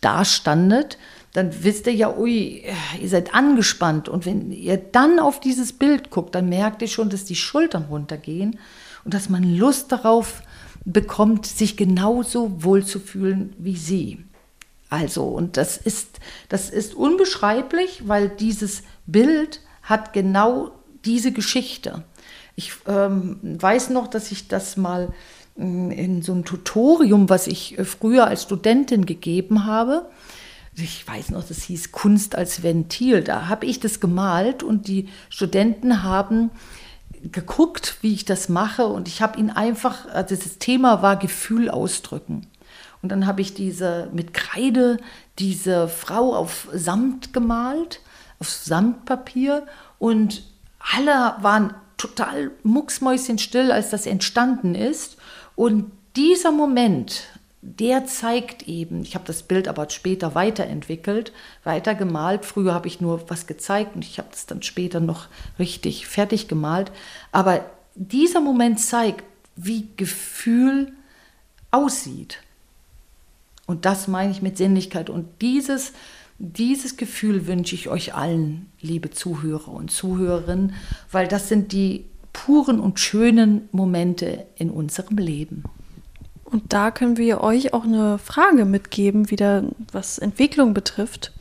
dastandet, dann wisst ihr ja, ui, ihr seid angespannt. Und wenn ihr dann auf dieses Bild guckt, dann merkt ihr schon, dass die Schultern runtergehen und dass man Lust darauf bekommt, sich genauso wohl zu fühlen wie sie. Also, und das ist, das ist unbeschreiblich, weil dieses Bild hat genau diese Geschichte. Ich ähm, weiß noch, dass ich das mal mm, in so einem Tutorium, was ich äh, früher als Studentin gegeben habe, ich weiß noch, das hieß Kunst als Ventil, da habe ich das gemalt und die Studenten haben geguckt, wie ich das mache und ich habe ihnen einfach, also das Thema war Gefühl ausdrücken. Und dann habe ich diese mit Kreide diese Frau auf Samt gemalt, auf Samtpapier und alle waren total mucksmäuschenstill, als das entstanden ist. Und dieser Moment, der zeigt eben, ich habe das Bild aber später weiterentwickelt, weitergemalt. Früher habe ich nur was gezeigt und ich habe es dann später noch richtig fertig gemalt. Aber dieser Moment zeigt, wie Gefühl aussieht. Und das meine ich mit Sinnlichkeit. Und dieses, dieses Gefühl wünsche ich euch allen, liebe Zuhörer und Zuhörerinnen, weil das sind die puren und schönen Momente in unserem Leben. Und da können wir euch auch eine Frage mitgeben, wieder was Entwicklung betrifft.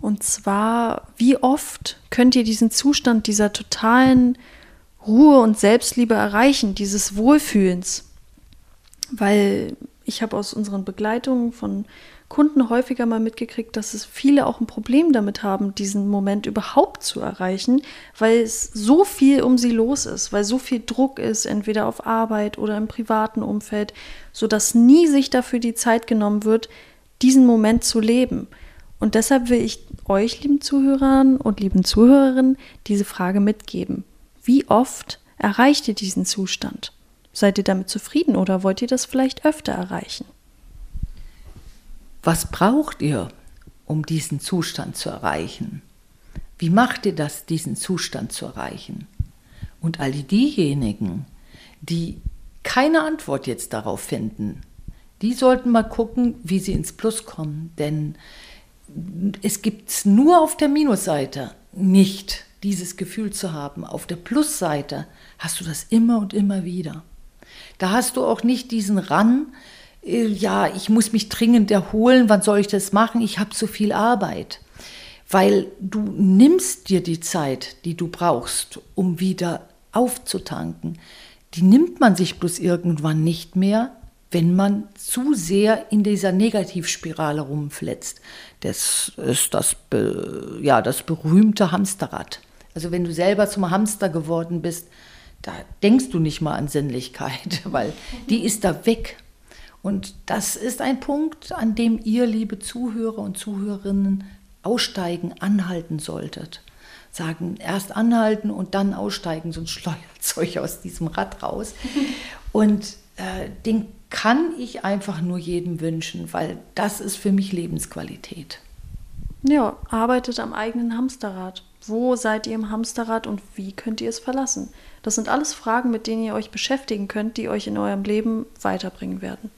Und zwar, wie oft könnt ihr diesen Zustand dieser totalen Ruhe und Selbstliebe erreichen, dieses Wohlfühlens? Weil ich habe aus unseren Begleitungen von Kunden häufiger mal mitgekriegt, dass es viele auch ein Problem damit haben, diesen Moment überhaupt zu erreichen, weil es so viel um sie los ist, weil so viel Druck ist, entweder auf Arbeit oder im privaten Umfeld, sodass nie sich dafür die Zeit genommen wird, diesen Moment zu leben. Und deshalb will ich euch, lieben Zuhörern und lieben Zuhörerinnen, diese Frage mitgeben. Wie oft erreicht ihr diesen Zustand? Seid ihr damit zufrieden oder wollt ihr das vielleicht öfter erreichen? Was braucht ihr, um diesen Zustand zu erreichen? Wie macht ihr das, diesen Zustand zu erreichen? Und all diejenigen, die keine Antwort jetzt darauf finden, die sollten mal gucken, wie sie ins Plus kommen. Denn es gibt nur auf der Minusseite nicht dieses Gefühl zu haben. Auf der Plusseite hast du das immer und immer wieder. Da hast du auch nicht diesen äh, ja, ich muss mich dringend erholen, wann soll ich das machen? Ich habe so viel Arbeit. Weil du nimmst dir die Zeit, die du brauchst, um wieder aufzutanken. Die nimmt man sich bloß irgendwann nicht mehr, wenn man zu sehr in dieser Negativspirale rumfletzt. Das ist das, ja, das berühmte Hamsterrad. Also wenn du selber zum Hamster geworden bist, da denkst du nicht mal an Sinnlichkeit, weil die ist da weg. Und das ist ein Punkt, an dem ihr, liebe Zuhörer und Zuhörerinnen, aussteigen, anhalten solltet. Sagen, erst anhalten und dann aussteigen, sonst schleudert es euch aus diesem Rad raus. Und äh, den kann ich einfach nur jedem wünschen, weil das ist für mich Lebensqualität. Ja, arbeitet am eigenen Hamsterrad. Wo seid ihr im Hamsterrad und wie könnt ihr es verlassen? Das sind alles Fragen, mit denen ihr euch beschäftigen könnt, die euch in eurem Leben weiterbringen werden.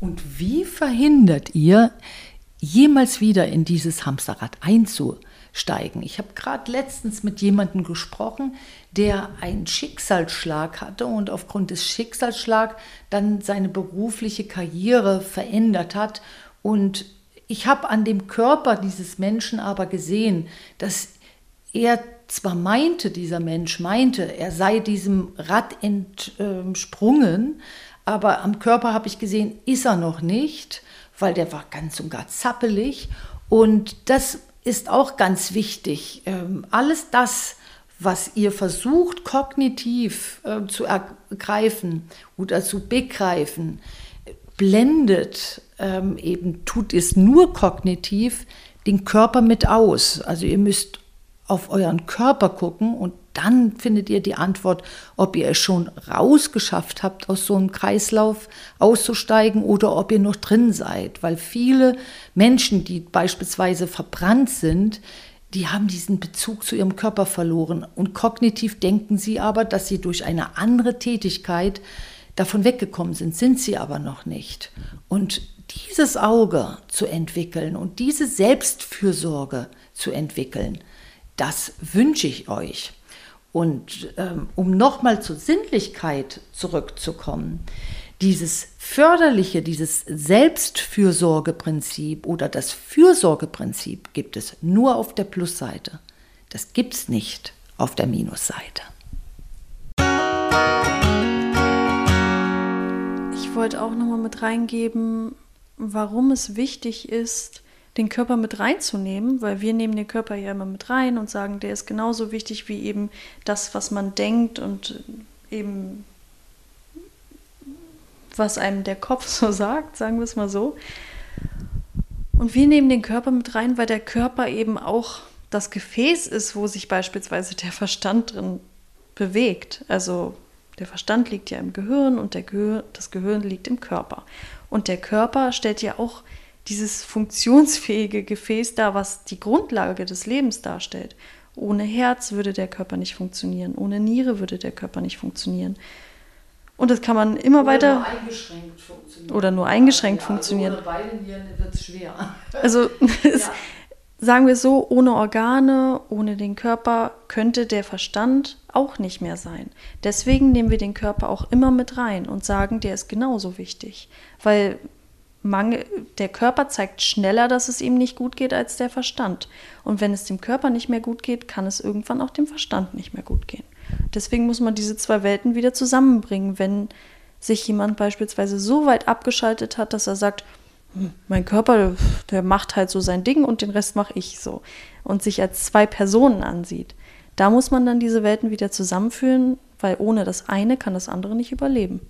Und wie verhindert ihr, jemals wieder in dieses Hamsterrad einzusteigen? Ich habe gerade letztens mit jemandem gesprochen, der einen Schicksalsschlag hatte und aufgrund des Schicksalsschlags dann seine berufliche Karriere verändert hat. Und ich habe an dem Körper dieses Menschen aber gesehen, dass er zwar meinte, dieser Mensch meinte, er sei diesem Rad entsprungen, aber am Körper habe ich gesehen, ist er noch nicht, weil der war ganz und gar zappelig. Und das ist auch ganz wichtig. Ähm, alles das, was ihr versucht, kognitiv äh, zu ergreifen oder zu begreifen, blendet ähm, eben, tut es nur kognitiv den Körper mit aus. Also ihr müsst auf euren Körper gucken und dann findet ihr die Antwort, ob ihr es schon rausgeschafft habt, aus so einem Kreislauf auszusteigen oder ob ihr noch drin seid. Weil viele Menschen, die beispielsweise verbrannt sind, die haben diesen Bezug zu ihrem Körper verloren. Und kognitiv denken sie aber, dass sie durch eine andere Tätigkeit davon weggekommen sind, sind sie aber noch nicht. Und dieses Auge zu entwickeln und diese Selbstfürsorge zu entwickeln, das wünsche ich euch. Und ähm, um nochmal zur Sinnlichkeit zurückzukommen, dieses förderliche, dieses Selbstfürsorgeprinzip oder das Fürsorgeprinzip gibt es nur auf der Plusseite. Das gibt es nicht auf der Minusseite. Ich wollte auch nochmal mit reingeben, warum es wichtig ist, den Körper mit reinzunehmen, weil wir nehmen den Körper ja immer mit rein und sagen, der ist genauso wichtig wie eben das, was man denkt und eben was einem der Kopf so sagt, sagen wir es mal so. Und wir nehmen den Körper mit rein, weil der Körper eben auch das Gefäß ist, wo sich beispielsweise der Verstand drin bewegt. Also der Verstand liegt ja im Gehirn und der Gehir das Gehirn liegt im Körper. Und der Körper stellt ja auch dieses funktionsfähige Gefäß dar, was die Grundlage des Lebens darstellt. Ohne Herz würde der Körper nicht funktionieren, ohne Niere würde der Körper nicht funktionieren. Und das kann man immer oder weiter. Nur eingeschränkt funktionieren. Oder nur eingeschränkt ja, funktionieren. Also ohne beide Nieren wird es schwer. Also ja. sagen wir so, ohne Organe, ohne den Körper könnte der Verstand auch nicht mehr sein. Deswegen nehmen wir den Körper auch immer mit rein und sagen, der ist genauso wichtig. Weil Mangel, der Körper zeigt schneller, dass es ihm nicht gut geht, als der Verstand. Und wenn es dem Körper nicht mehr gut geht, kann es irgendwann auch dem Verstand nicht mehr gut gehen. Deswegen muss man diese zwei Welten wieder zusammenbringen, wenn sich jemand beispielsweise so weit abgeschaltet hat, dass er sagt, hm, mein Körper, der macht halt so sein Ding und den Rest mache ich so. Und sich als zwei Personen ansieht. Da muss man dann diese Welten wieder zusammenführen, weil ohne das eine kann das andere nicht überleben.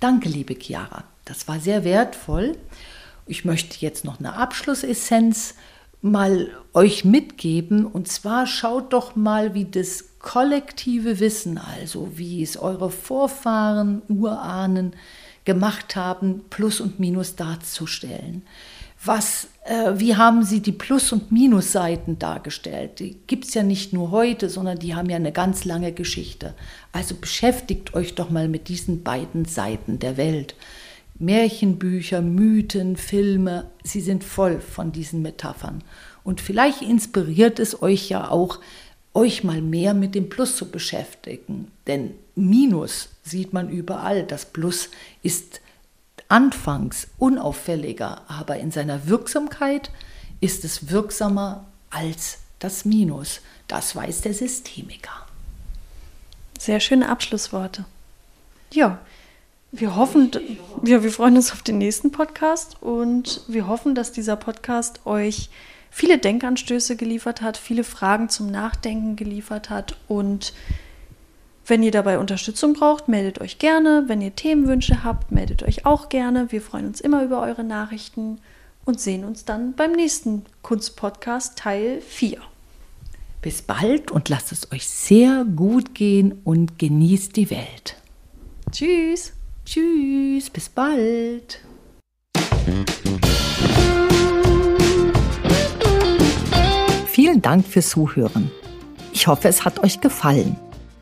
Danke, liebe Chiara. Das war sehr wertvoll. Ich möchte jetzt noch eine Abschlussessenz mal euch mitgeben. Und zwar schaut doch mal, wie das kollektive Wissen, also wie es eure Vorfahren, Urahnen gemacht haben, Plus und Minus darzustellen. Was, äh, wie haben sie die Plus- und Minusseiten dargestellt? Die gibt es ja nicht nur heute, sondern die haben ja eine ganz lange Geschichte. Also beschäftigt euch doch mal mit diesen beiden Seiten der Welt. Märchenbücher, Mythen, Filme, sie sind voll von diesen Metaphern. Und vielleicht inspiriert es euch ja auch, euch mal mehr mit dem Plus zu beschäftigen. Denn Minus sieht man überall. Das Plus ist anfangs unauffälliger, aber in seiner Wirksamkeit ist es wirksamer als das Minus. Das weiß der Systemiker. Sehr schöne Abschlussworte. Ja, wir hoffen, ja, wir freuen uns auf den nächsten Podcast und wir hoffen, dass dieser Podcast euch viele Denkanstöße geliefert hat, viele Fragen zum Nachdenken geliefert hat und wenn ihr dabei Unterstützung braucht, meldet euch gerne. Wenn ihr Themenwünsche habt, meldet euch auch gerne. Wir freuen uns immer über eure Nachrichten und sehen uns dann beim nächsten Kunstpodcast Teil 4. Bis bald und lasst es euch sehr gut gehen und genießt die Welt. Tschüss. Tschüss, bis bald. Vielen Dank fürs Zuhören. Ich hoffe, es hat euch gefallen.